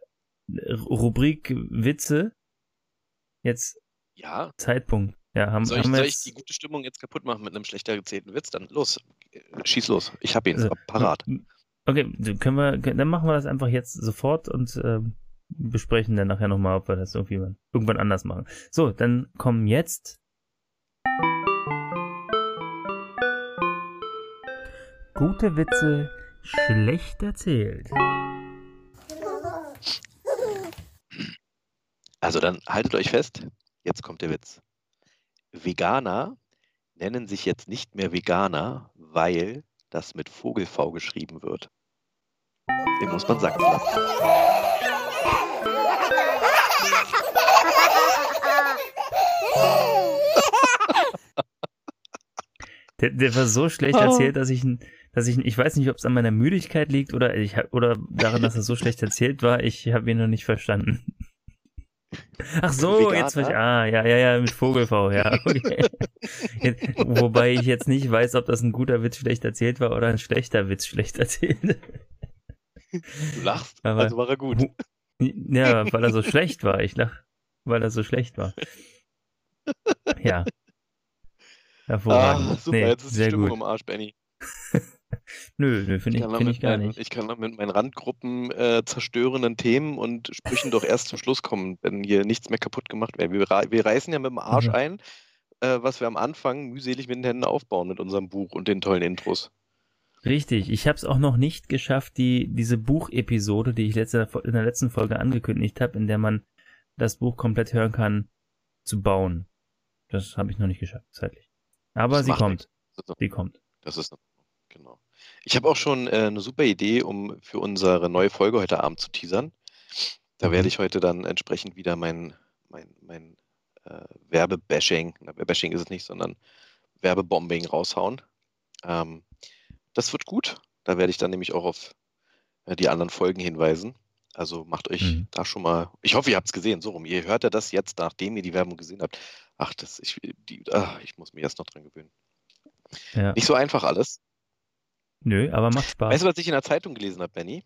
Rubrik Witze. Jetzt Ja, Zeitpunkt. Ja, haben, Soll ich, haben wir soll ich jetzt, die gute Stimmung jetzt kaputt machen mit einem schlechter erzählten Witz? Dann los, äh, schieß los. Ich hab ihn Also, parat. Okay, dann können wir, dann machen wir das einfach jetzt sofort und ähm, besprechen dann nachher nochmal, ob wir das irgendwie irgendwann anders machen. So, dann kommen jetzt gute Witze schlecht erzählt. Also dann haltet euch fest, jetzt kommt der Witz. Veganer nennen sich jetzt nicht mehr Veganer, weil das mit Vogel V geschrieben wird. Den muss man sacken lassen. Der, der war so schlecht Oh. erzählt, dass ich, ihn- dass ich, ich weiß nicht, ob es an meiner Müdigkeit liegt oder ich oder daran, dass er so schlecht erzählt war. Ich habe ihn noch nicht verstanden. Ach so, jetzt ver- ah ja ja ja mit Vogelv, ja okay. Jetzt, wobei ich jetzt nicht weiß, ob das ein guter Witz schlecht erzählt war oder ein schlechter Witz schlecht erzählt. Du lachst, Aber- also war er gut. Ja, weil er so schlecht war. Ich lach, weil er so schlecht war. Ja. Hervorragend. Ah, super, nee, jetzt ist die Stimmung gut. im Arsch, Benny. Nö, nö finde ich, da find ich gar meinen, nicht. Ich kann mit meinen Randgruppen äh, zerstörenden Themen und Sprüchen doch erst zum Schluss kommen, wenn hier nichts mehr kaputt gemacht wird. Wir, wir reißen ja mit dem Arsch Mhm. ein, äh, was wir am Anfang mühselig mit den Händen aufbauen mit unserem Buch und den tollen Intros. Richtig, ich habe es auch noch nicht geschafft, die diese Buchepisode, die ich letzte, in der letzten Folge angekündigt habe, in der man das Buch komplett hören kann, zu bauen. Das habe ich noch nicht geschafft, zeitlich. Aber Das sie kommt. Also, Sie kommt. Das ist genau. Ich habe auch schon äh, eine super Idee, um für unsere neue Folge heute Abend zu teasern. Da Mhm. werde ich heute dann entsprechend wieder mein, mein, mein äh, Werbebashing, na, Bashing ist es nicht, sondern Werbebombing raushauen. Ähm, das wird gut. Da werde ich dann nämlich auch auf äh, die anderen Folgen hinweisen. Also macht euch Mhm. da schon mal. Ich hoffe, ihr habt es gesehen. So rum. Ihr hört ja das jetzt, nachdem ihr die Werbung gesehen habt. Ach, das, ich, die, ah, ich muss mich erst noch dran gewöhnen. Ja. Nicht so einfach alles. Nö, aber macht Spaß. Weißt du, was ich in der Zeitung gelesen habe, Benny?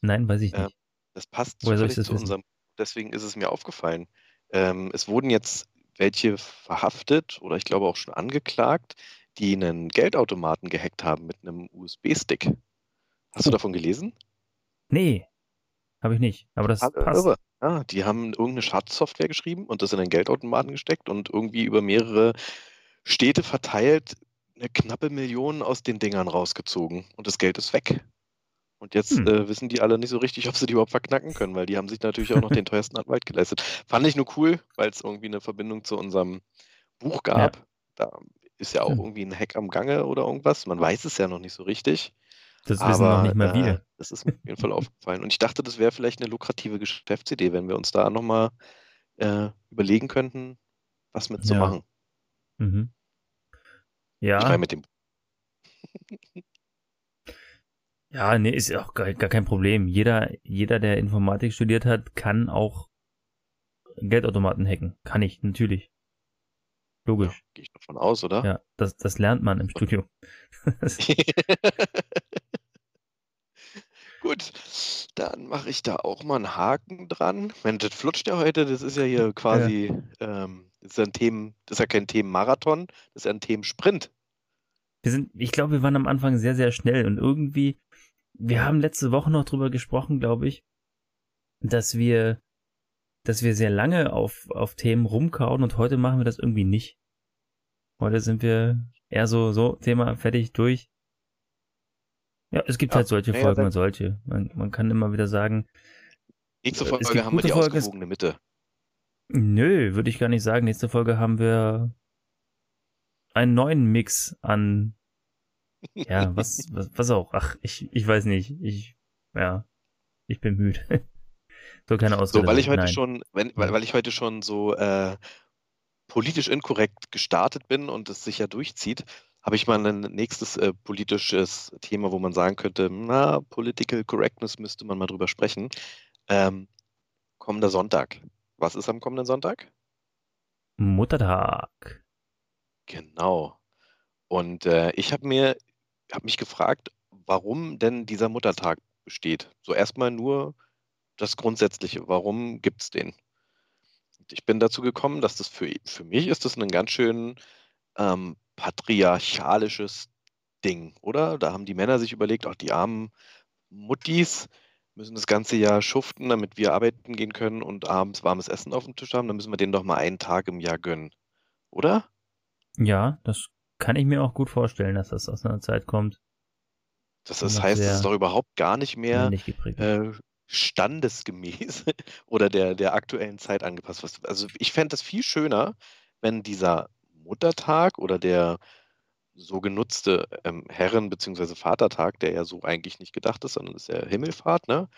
Nein, weiß ich Ähm, nicht. Das passt Woher das zu wissen? unserem. Deswegen ist es mir aufgefallen. Ähm, es wurden jetzt welche verhaftet oder ich glaube auch schon angeklagt, die einen Geldautomaten gehackt haben mit einem USB-Stick. Hast du davon gelesen? Nee, habe ich nicht. Aber das Ah, passt. irre. Ah, die haben irgendeine Schadsoftware geschrieben und das in einen Geldautomaten gesteckt und irgendwie über mehrere Städte verteilt eine knappe Million aus den Dingern rausgezogen und das Geld ist weg. Und jetzt Hm. äh, wissen die alle nicht so richtig, ob sie die überhaupt verknacken können, weil die haben sich natürlich auch noch den teuersten Anwalt geleistet. Fand ich nur cool, weil es irgendwie eine Verbindung zu unserem Buch gab. Da ist ja auch Hm. irgendwie ein Hack am Gange oder irgendwas. Man weiß es ja noch nicht so richtig. Das wissen noch nicht mal äh, wir. Das ist mir auf jeden Fall aufgefallen. Und ich dachte, das wäre vielleicht eine lukrative Geschäftsidee, wenn wir uns da nochmal äh, überlegen könnten, was mit zu Ja. machen. Mhm. Ich Ja, meine, mit dem. ja, nee, ist ja auch gar, gar kein Problem. Jeder, jeder, der Informatik studiert hat, kann auch Geldautomaten hacken. Kann ich, natürlich. Ja, Logisch. Gehe ich davon aus, oder? Ja, das, das lernt man im Studium. Das- Gut, dann mache ich da auch mal einen Haken dran. Mensch, das flutscht ja heute. Das ist ja hier quasi, ähm, das ist ja ein Themen, das ist ja kein Themenmarathon, das ist ja ein Themensprint. wir sind, ich glaube, wir waren am Anfang sehr, sehr schnell und irgendwie, wir haben letzte Woche noch drüber gesprochen, glaube ich, dass wir, dass wir sehr lange auf, auf Themen rumkauen und heute machen wir das irgendwie nicht. Heute sind wir eher so, so, Thema fertig, durch. Ja, es gibt Ja, halt solche naja, Folgen und solche. Man, man kann immer wieder sagen, Nächste es Folge gibt haben wir die Folgen, es- ausgewogene Mitte. Nö, würde ich gar nicht sagen. Nächste Folge haben wir einen neuen Mix an Ja, was, was, was auch. Ach, ich, ich weiß nicht. Ich, ja, ich bin müde. so keine Ausrede. So, weil ich heute Nein. schon, wenn, weil, weil ich heute schon so äh, politisch inkorrekt gestartet bin und es sich ja durchzieht, habe ich mal ein nächstes äh, politisches Thema, wo man sagen könnte, na, Political Correctness müsste man mal drüber sprechen. Ähm, kommender Sonntag. Was ist am kommenden Sonntag? Muttertag. Genau. Und äh, ich habe mir, habe mich gefragt, warum denn dieser Muttertag besteht. So erstmal nur das Grundsätzliche. Warum gibt es den? Ich bin dazu gekommen, dass das für, für mich ist das ein ganz schön ähm, patriarchalisches Ding, oder? Da haben die Männer sich überlegt, auch die armen Muttis müssen das ganze Jahr schuften, damit wir arbeiten gehen können und abends warmes Essen auf dem Tisch haben. Dann müssen wir denen doch mal einen Tag im Jahr gönnen, oder? Ja, das kann ich mir auch gut vorstellen, dass das aus einer Zeit kommt. Das, das heißt, es ist doch überhaupt gar nicht mehr geprägt. äh, standesgemäß oder der, der aktuellen Zeit angepasst. Also ich fände es viel schöner, wenn dieser Muttertag oder der so genutzte ähm, Herren- bzw. Vatertag, der ja so eigentlich nicht gedacht ist, sondern ist ja Himmelfahrt, ne?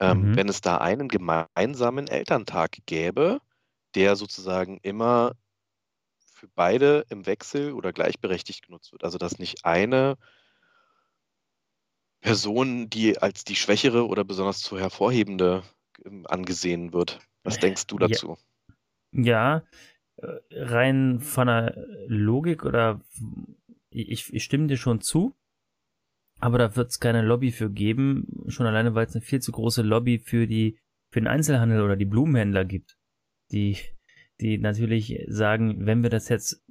Ähm, Mhm. Wenn es da einen gemeinsamen Elterntag gäbe, der sozusagen immer für beide im Wechsel oder gleichberechtigt genutzt wird. Also dass nicht eine Person, die als die schwächere oder besonders zu hervorhebende ähm, angesehen wird. Was denkst du Ja. dazu? Ja, äh, rein von der Logik oder ich, ich stimme dir schon zu, aber da wird es keine Lobby für geben, schon alleine, weil es eine viel zu große Lobby für die für den Einzelhandel oder die Blumenhändler gibt, die die natürlich sagen, wenn wir das jetzt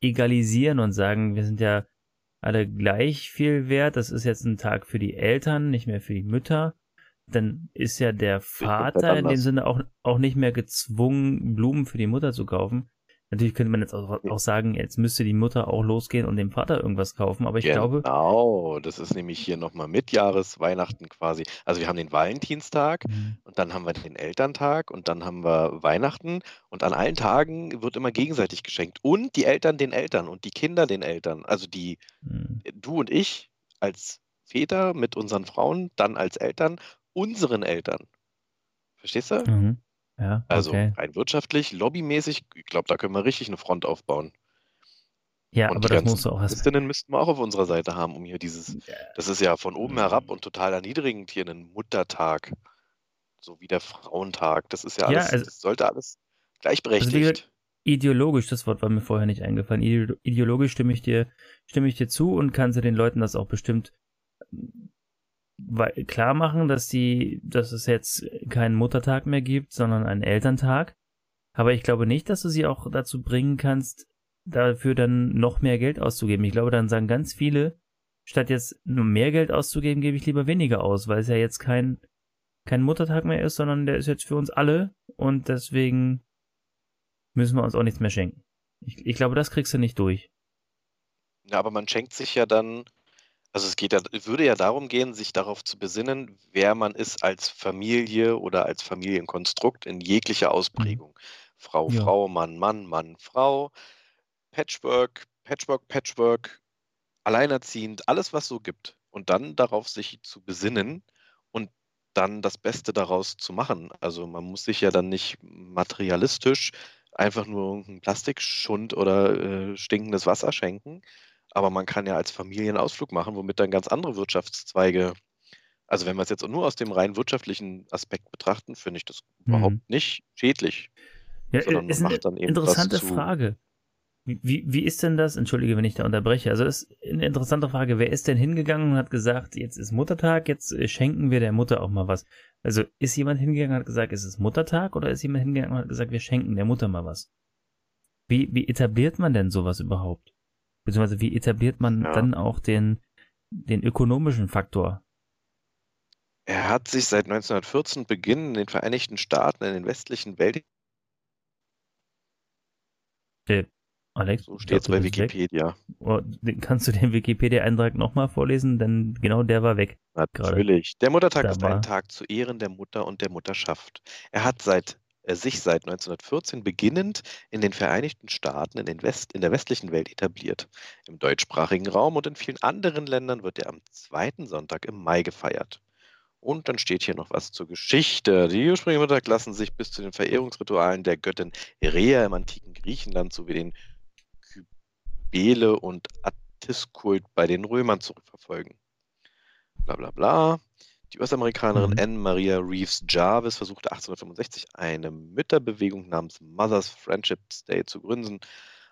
egalisieren und sagen, wir sind ja alle gleich viel wert, das ist jetzt ein Tag für die Eltern, nicht mehr für die Mütter, dann ist ja der Vater in dem. Sinne auch, auch nicht mehr gezwungen, Blumen für die Mutter zu kaufen. Natürlich könnte man jetzt auch, auch sagen, jetzt müsste die Mutter auch losgehen und dem Vater irgendwas kaufen, aber ich glaube, Genau, das ist nämlich hier nochmal mit Jahresweihnachten quasi. Also wir haben den Valentinstag Mhm. und dann haben wir den Elterntag und dann haben wir Weihnachten und an allen Tagen wird immer gegenseitig geschenkt. Und die Eltern den Eltern und die Kinder den Eltern. Also die, Mhm. du und ich als Väter mit unseren Frauen, dann als Eltern, unseren Eltern. Verstehst du? Mhm. Ja, Also okay. rein wirtschaftlich, lobbymäßig, ich glaube, da können wir richtig eine Front aufbauen. Ja, Und aber das musst du auch erst. Feministinnen müssten wir auch auf unserer Seite haben, um hier dieses, das ist ja von oben herab und total erniedrigend hier einen Muttertag, so wie der Frauentag. Das ist ja Ja, alles, also- das sollte alles Also gleichberechtigt. gesagt, Ideologisch, das Wort war mir vorher nicht eingefallen. Ide- Ideologisch stimme ich dir, stimme ich dir zu und kann zu den Leuten das auch bestimmt klar machen, dass die, dass es jetzt keinen Muttertag mehr gibt, sondern einen Elterntag. Aber ich glaube nicht, dass du sie auch dazu bringen kannst, dafür dann noch mehr Geld auszugeben. Ich glaube, dann sagen ganz viele, statt jetzt nur mehr Geld auszugeben, gebe ich lieber weniger aus, weil es ja jetzt kein, kein Muttertag mehr ist, sondern der ist jetzt für uns alle und deswegen müssen wir uns auch nichts mehr schenken. Ich, ich glaube, das kriegst du nicht durch. Ja, aber man schenkt sich ja dann, also es geht ja, würde ja darum gehen, sich darauf zu besinnen, wer man ist als Familie oder als Familienkonstrukt in jeglicher Ausprägung. Frau, Ja. Frau, Mann, Mann, Mann, Frau, Patchwork, Patchwork, Patchwork, alleinerziehend, alles, was so gibt. Und dann darauf sich zu besinnen und dann das Beste daraus zu machen. Also man muss sich ja dann nicht materialistisch einfach nur irgendeinen Plastikschund oder äh, stinkendes Wasser schenken, aber man kann ja als Familie einen Ausflug machen, womit dann ganz andere Wirtschaftszweige, also wenn wir es jetzt nur aus dem rein wirtschaftlichen Aspekt betrachten, finde ich das Mhm. überhaupt nicht schädlich. Ja, Sondern ist eine interessante Frage. Wie, wie, wie ist denn das? Entschuldige, wenn ich da unterbreche. Also ist eine interessante Frage. Wer ist denn hingegangen und hat gesagt, jetzt ist Muttertag, jetzt äh, schenken wir der Mutter auch mal was? Also ist jemand hingegangen und hat gesagt, es ist Muttertag oder ist jemand hingegangen und hat gesagt, wir schenken der Mutter mal was? Wie, wie etabliert man denn sowas überhaupt? Beziehungsweise wie etabliert man Ja. dann auch den, den ökonomischen Faktor? Er hat sich seit 1914 Beginn in den Vereinigten Staaten, in den westlichen Welt, Äh, Alex, so steht es bei. Wikipedia. Oh, kannst du den Wikipedia-Eintrag nochmal vorlesen? Denn genau der war weg. Natürlich. Der Muttertag Da ist ein Tag zu Ehren der Mutter und der Mutterschaft. Er hat seit, sich seit 1914 beginnend in den Vereinigten Staaten in, den West, in der westlichen Welt etabliert. Im deutschsprachigen Raum und in vielen anderen Ländern wird er am zweiten Sonntag im Mai gefeiert. Und dann steht hier noch was zur Geschichte. Die ursprünglichen Muttertag lassen sich bis zu den Verehrungsritualen der Göttin Rhea im antiken Griechenland sowie den Kybele- und Attiskult bei den Römern zurückverfolgen. Bla bla bla. Die US-Amerikanerin Mhm. Anne Maria Reeves Jarvis versuchte 1865 eine Mütterbewegung namens Mothers Friendship Day zu gründen,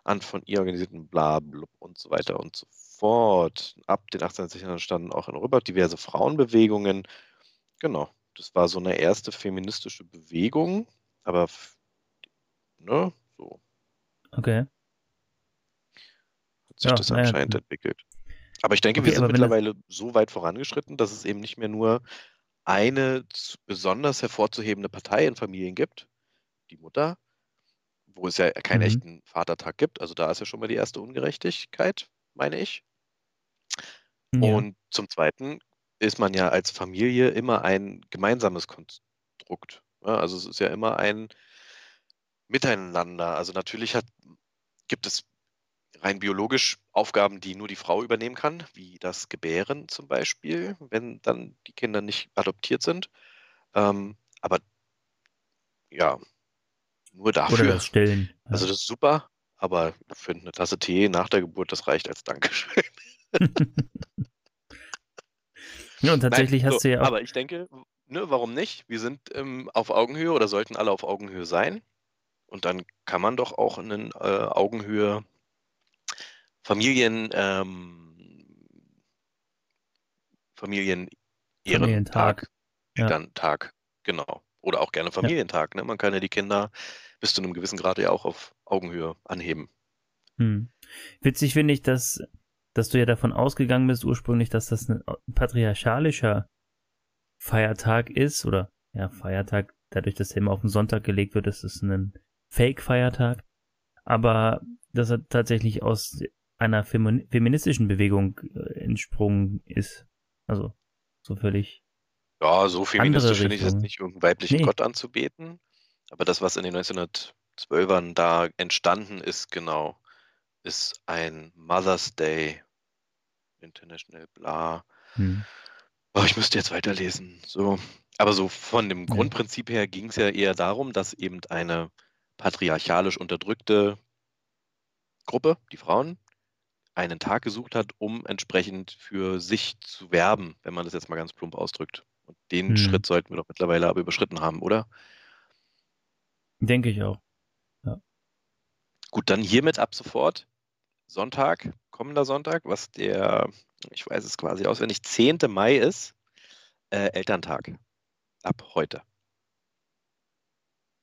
an von ihr organisierten bla blub und so weiter und so fort. Ab den 1860ern standen auch in Europa diverse Frauenbewegungen. Genau, das war so eine erste feministische Bewegung, aber ne? So Okay. hat sich Ja, das anscheinend gut. entwickelt. Aber ich denke, Okay, wir sind mittlerweile so weit vorangeschritten, dass es eben nicht mehr nur eine besonders hervorzuhebende Partei in Familien gibt, die Mutter, wo es ja keinen Mhm. echten Vatertag gibt. Also da ist ja schon mal die erste Ungerechtigkeit, meine ich. Ja. Und zum Zweiten ist man ja als Familie immer ein gemeinsames Konstrukt. Ja, also es ist ja immer ein Miteinander. Also natürlich hat, gibt es rein biologisch Aufgaben, die nur die Frau übernehmen kann, wie das Gebären zum Beispiel, wenn dann die Kinder nicht adoptiert sind. Ähm, aber ja, nur Oder dafür. das Stillen. Ja. Also das ist super, aber für eine Tasse Tee nach der Geburt, das reicht als Dankeschön. ja, und tatsächlich Nein, hast so, du ja auch. Aber ich denke, ne, warum nicht? Wir sind ähm, auf Augenhöhe oder sollten alle auf Augenhöhe sein. Und dann kann man doch auch einen äh, Augenhöhe Familien, ähm, Familien Familientag. Ja. dann Tag, genau. Oder auch gerne Familientag. Ne? Man kann ja die Kinder bis zu einem gewissen Grad ja auch auf Augenhöhe anheben. Hm. Witzig finde ich, dass, dass du ja davon ausgegangen bist ursprünglich, dass das ein patriarchalischer Feiertag ist, oder ja, Feiertag, dadurch, dass der immer auf den Sonntag gelegt wird, ist es ein Fake-Feiertag. Aber dass er tatsächlich aus einer femi- feministischen Bewegung äh, entsprungen ist. Also, so völlig. Ja, so feministisch finde ich es nicht, irgendeinen weiblichen Nee. Gott anzubeten. Aber das, was in den 1912ern da entstanden ist, genau, ist ein Mother's Day International bla. Hm. Oh, ich müsste jetzt weiterlesen. So. Aber so von dem Ja. Grundprinzip her ging es ja eher darum, dass eben eine patriarchalisch unterdrückte Gruppe, die Frauen, einen Tag gesucht hat, um entsprechend für sich zu werben, wenn man das jetzt mal ganz plump ausdrückt. Und den Hm. Schritt sollten wir doch mittlerweile aber überschritten haben, oder? Denke ich auch. Gut, dann hiermit ab sofort Sonntag, kommender Sonntag, was der, ich weiß es quasi auswendig, 10. Mai ist, äh, Elterntag. Ab heute.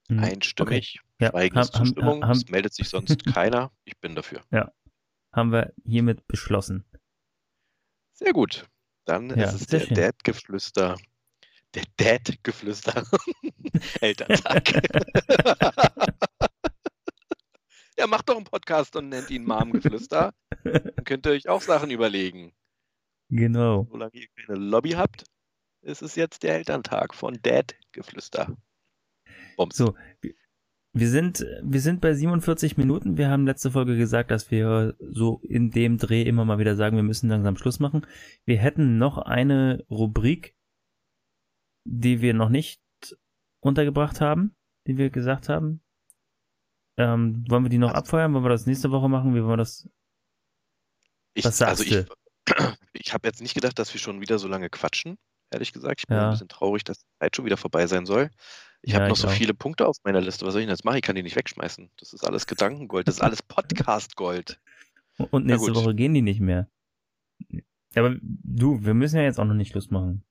Hm. Einstimmig. Ja, Schweigen haben- ist Zustimmung. es meldet sich sonst keiner. Ich bin dafür. Haben wir hiermit beschlossen. Sehr gut. Dann Ja, ist es der. Dad-Geflüster. Der Dad-Geflüster. Elterntag. ja, macht doch einen Podcast und nennt ihn Mom-Geflüster. Dann könnt ihr euch auch Sachen überlegen. Genau. Solange ihr keine Lobby habt, ist es jetzt der Elterntag von Dad-Geflüster. So, wir sind, wir sind bei 47 Minuten. Wir haben letzte Folge gesagt, dass wir so in dem Dreh immer mal wieder sagen, wir müssen langsam Schluss machen. Wir hätten noch eine Rubrik, die wir noch nicht untergebracht haben, die wir gesagt haben. Ähm, wollen wir die noch abfeuern? Wollen wir das nächste Woche machen? Wie wollen wir das? Ich, Was sagst also ich, ich habe jetzt nicht gedacht, dass wir schon wieder so lange quatschen, ehrlich gesagt. Ich bin Ja. ein bisschen traurig, dass die Zeit schon wieder vorbei sein soll. Ich Ja, habe noch ich so auch. viele Punkte auf meiner Liste. Was soll ich denn jetzt machen? Ich kann die nicht wegschmeißen. Das ist alles Gedankengold. Das ist alles Podcast-Gold. Und nächste. Woche gehen die nicht mehr. Aber du, wir müssen ja jetzt auch noch nicht Schluss machen.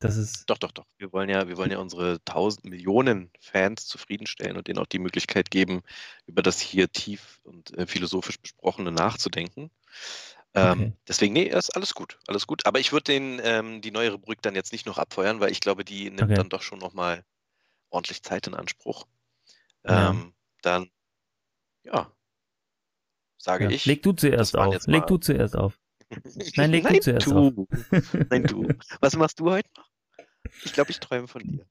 Das ist, Doch, doch, doch. Wir wollen ja, wir wollen ja unsere tausend Millionen Fans zufriedenstellen und denen auch die Möglichkeit geben, über das hier tief und äh, philosophisch Besprochene nachzudenken. Ähm, Okay. Deswegen, nee, ist alles gut, alles gut. Aber ich würde den ähm, die neue Rubrik dann jetzt nicht noch abfeuern, weil ich glaube, die nimmt Okay. dann doch schon nochmal ordentlich Zeit in Anspruch. Ja. Ähm, Dann, ja, sage ja. ich. leg du zuerst auf. Leg du zuerst auf. Nein, leg du Nein, zuerst du. Nein, du. Was machst du heute noch? Ich glaube, ich träume von dir.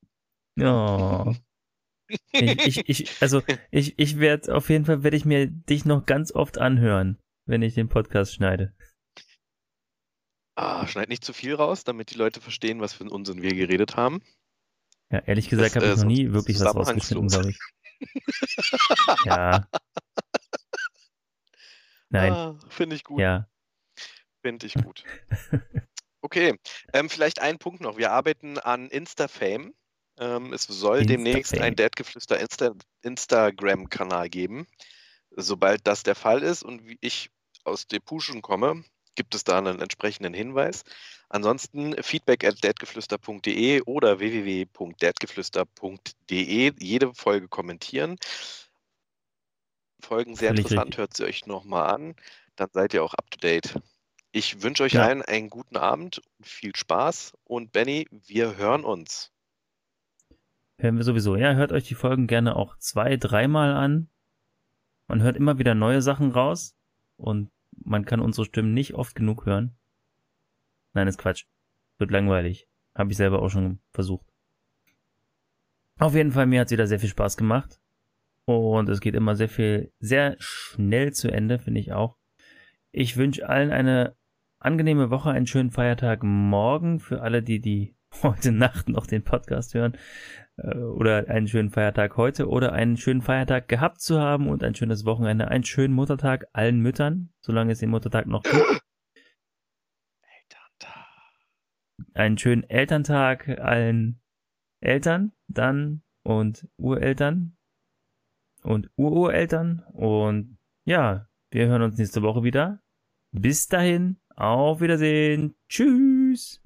Oh. Ich, ich, ich, also ich, ich werde auf jeden Fall werde ich mir dich noch ganz oft anhören, wenn ich den Podcast schneide. Ah, schneid nicht zu viel raus, damit die Leute verstehen, was für einen Unsinn wir geredet haben. Ja, ehrlich gesagt habe äh, ich noch nie wirklich was rausgeschnitten, glaube ich. Ja. Nein, Ah, Finde ich gut. ja. Finde ich gut. Okay, ähm, vielleicht ein Punkt noch. Wir arbeiten an Insta-Fame. Ähm, es soll demnächst Insta-Fame. ein Dadgeflüster Insta Instagram-Kanal geben. Sobald das der Fall ist und wie ich aus der Puschen komme, gibt es da einen entsprechenden Hinweis. Ansonsten feedback at dadgeflüster.de oder www.dadgeflüster.de jede Folge kommentieren. Folgen sehr Völlig interessant. richtig. Hört sie euch nochmal an. Dann seid ihr auch up to date. Ich wünsche euch Ja. allen einen guten Abend und viel Spaß. Und Benny, wir hören uns. Hören wir sowieso. Ja, hört euch die Folgen gerne auch zwei, dreimal an. Man hört immer wieder neue Sachen raus und man kann unsere Stimmen nicht oft genug hören. Nein, ist Quatsch. Wird langweilig. Habe ich selber auch schon versucht. Auf jeden Fall, mir hat es wieder sehr viel Spaß gemacht. Und es geht immer sehr viel, sehr schnell zu Ende, finde ich auch. Ich wünsche allen eine angenehme Woche, einen schönen Feiertag morgen für alle, die, die heute Nacht noch den Podcast hören oder einen schönen Feiertag heute oder einen schönen Feiertag gehabt zu haben und ein schönes Wochenende, einen schönen Muttertag allen Müttern, solange es den Muttertag noch gibt. Elterntag. Einen schönen Elterntag allen Eltern dann und Ureltern und Urureltern und ja, wir hören uns nächste Woche wieder. Bis dahin, auf Wiedersehen. Tschüss.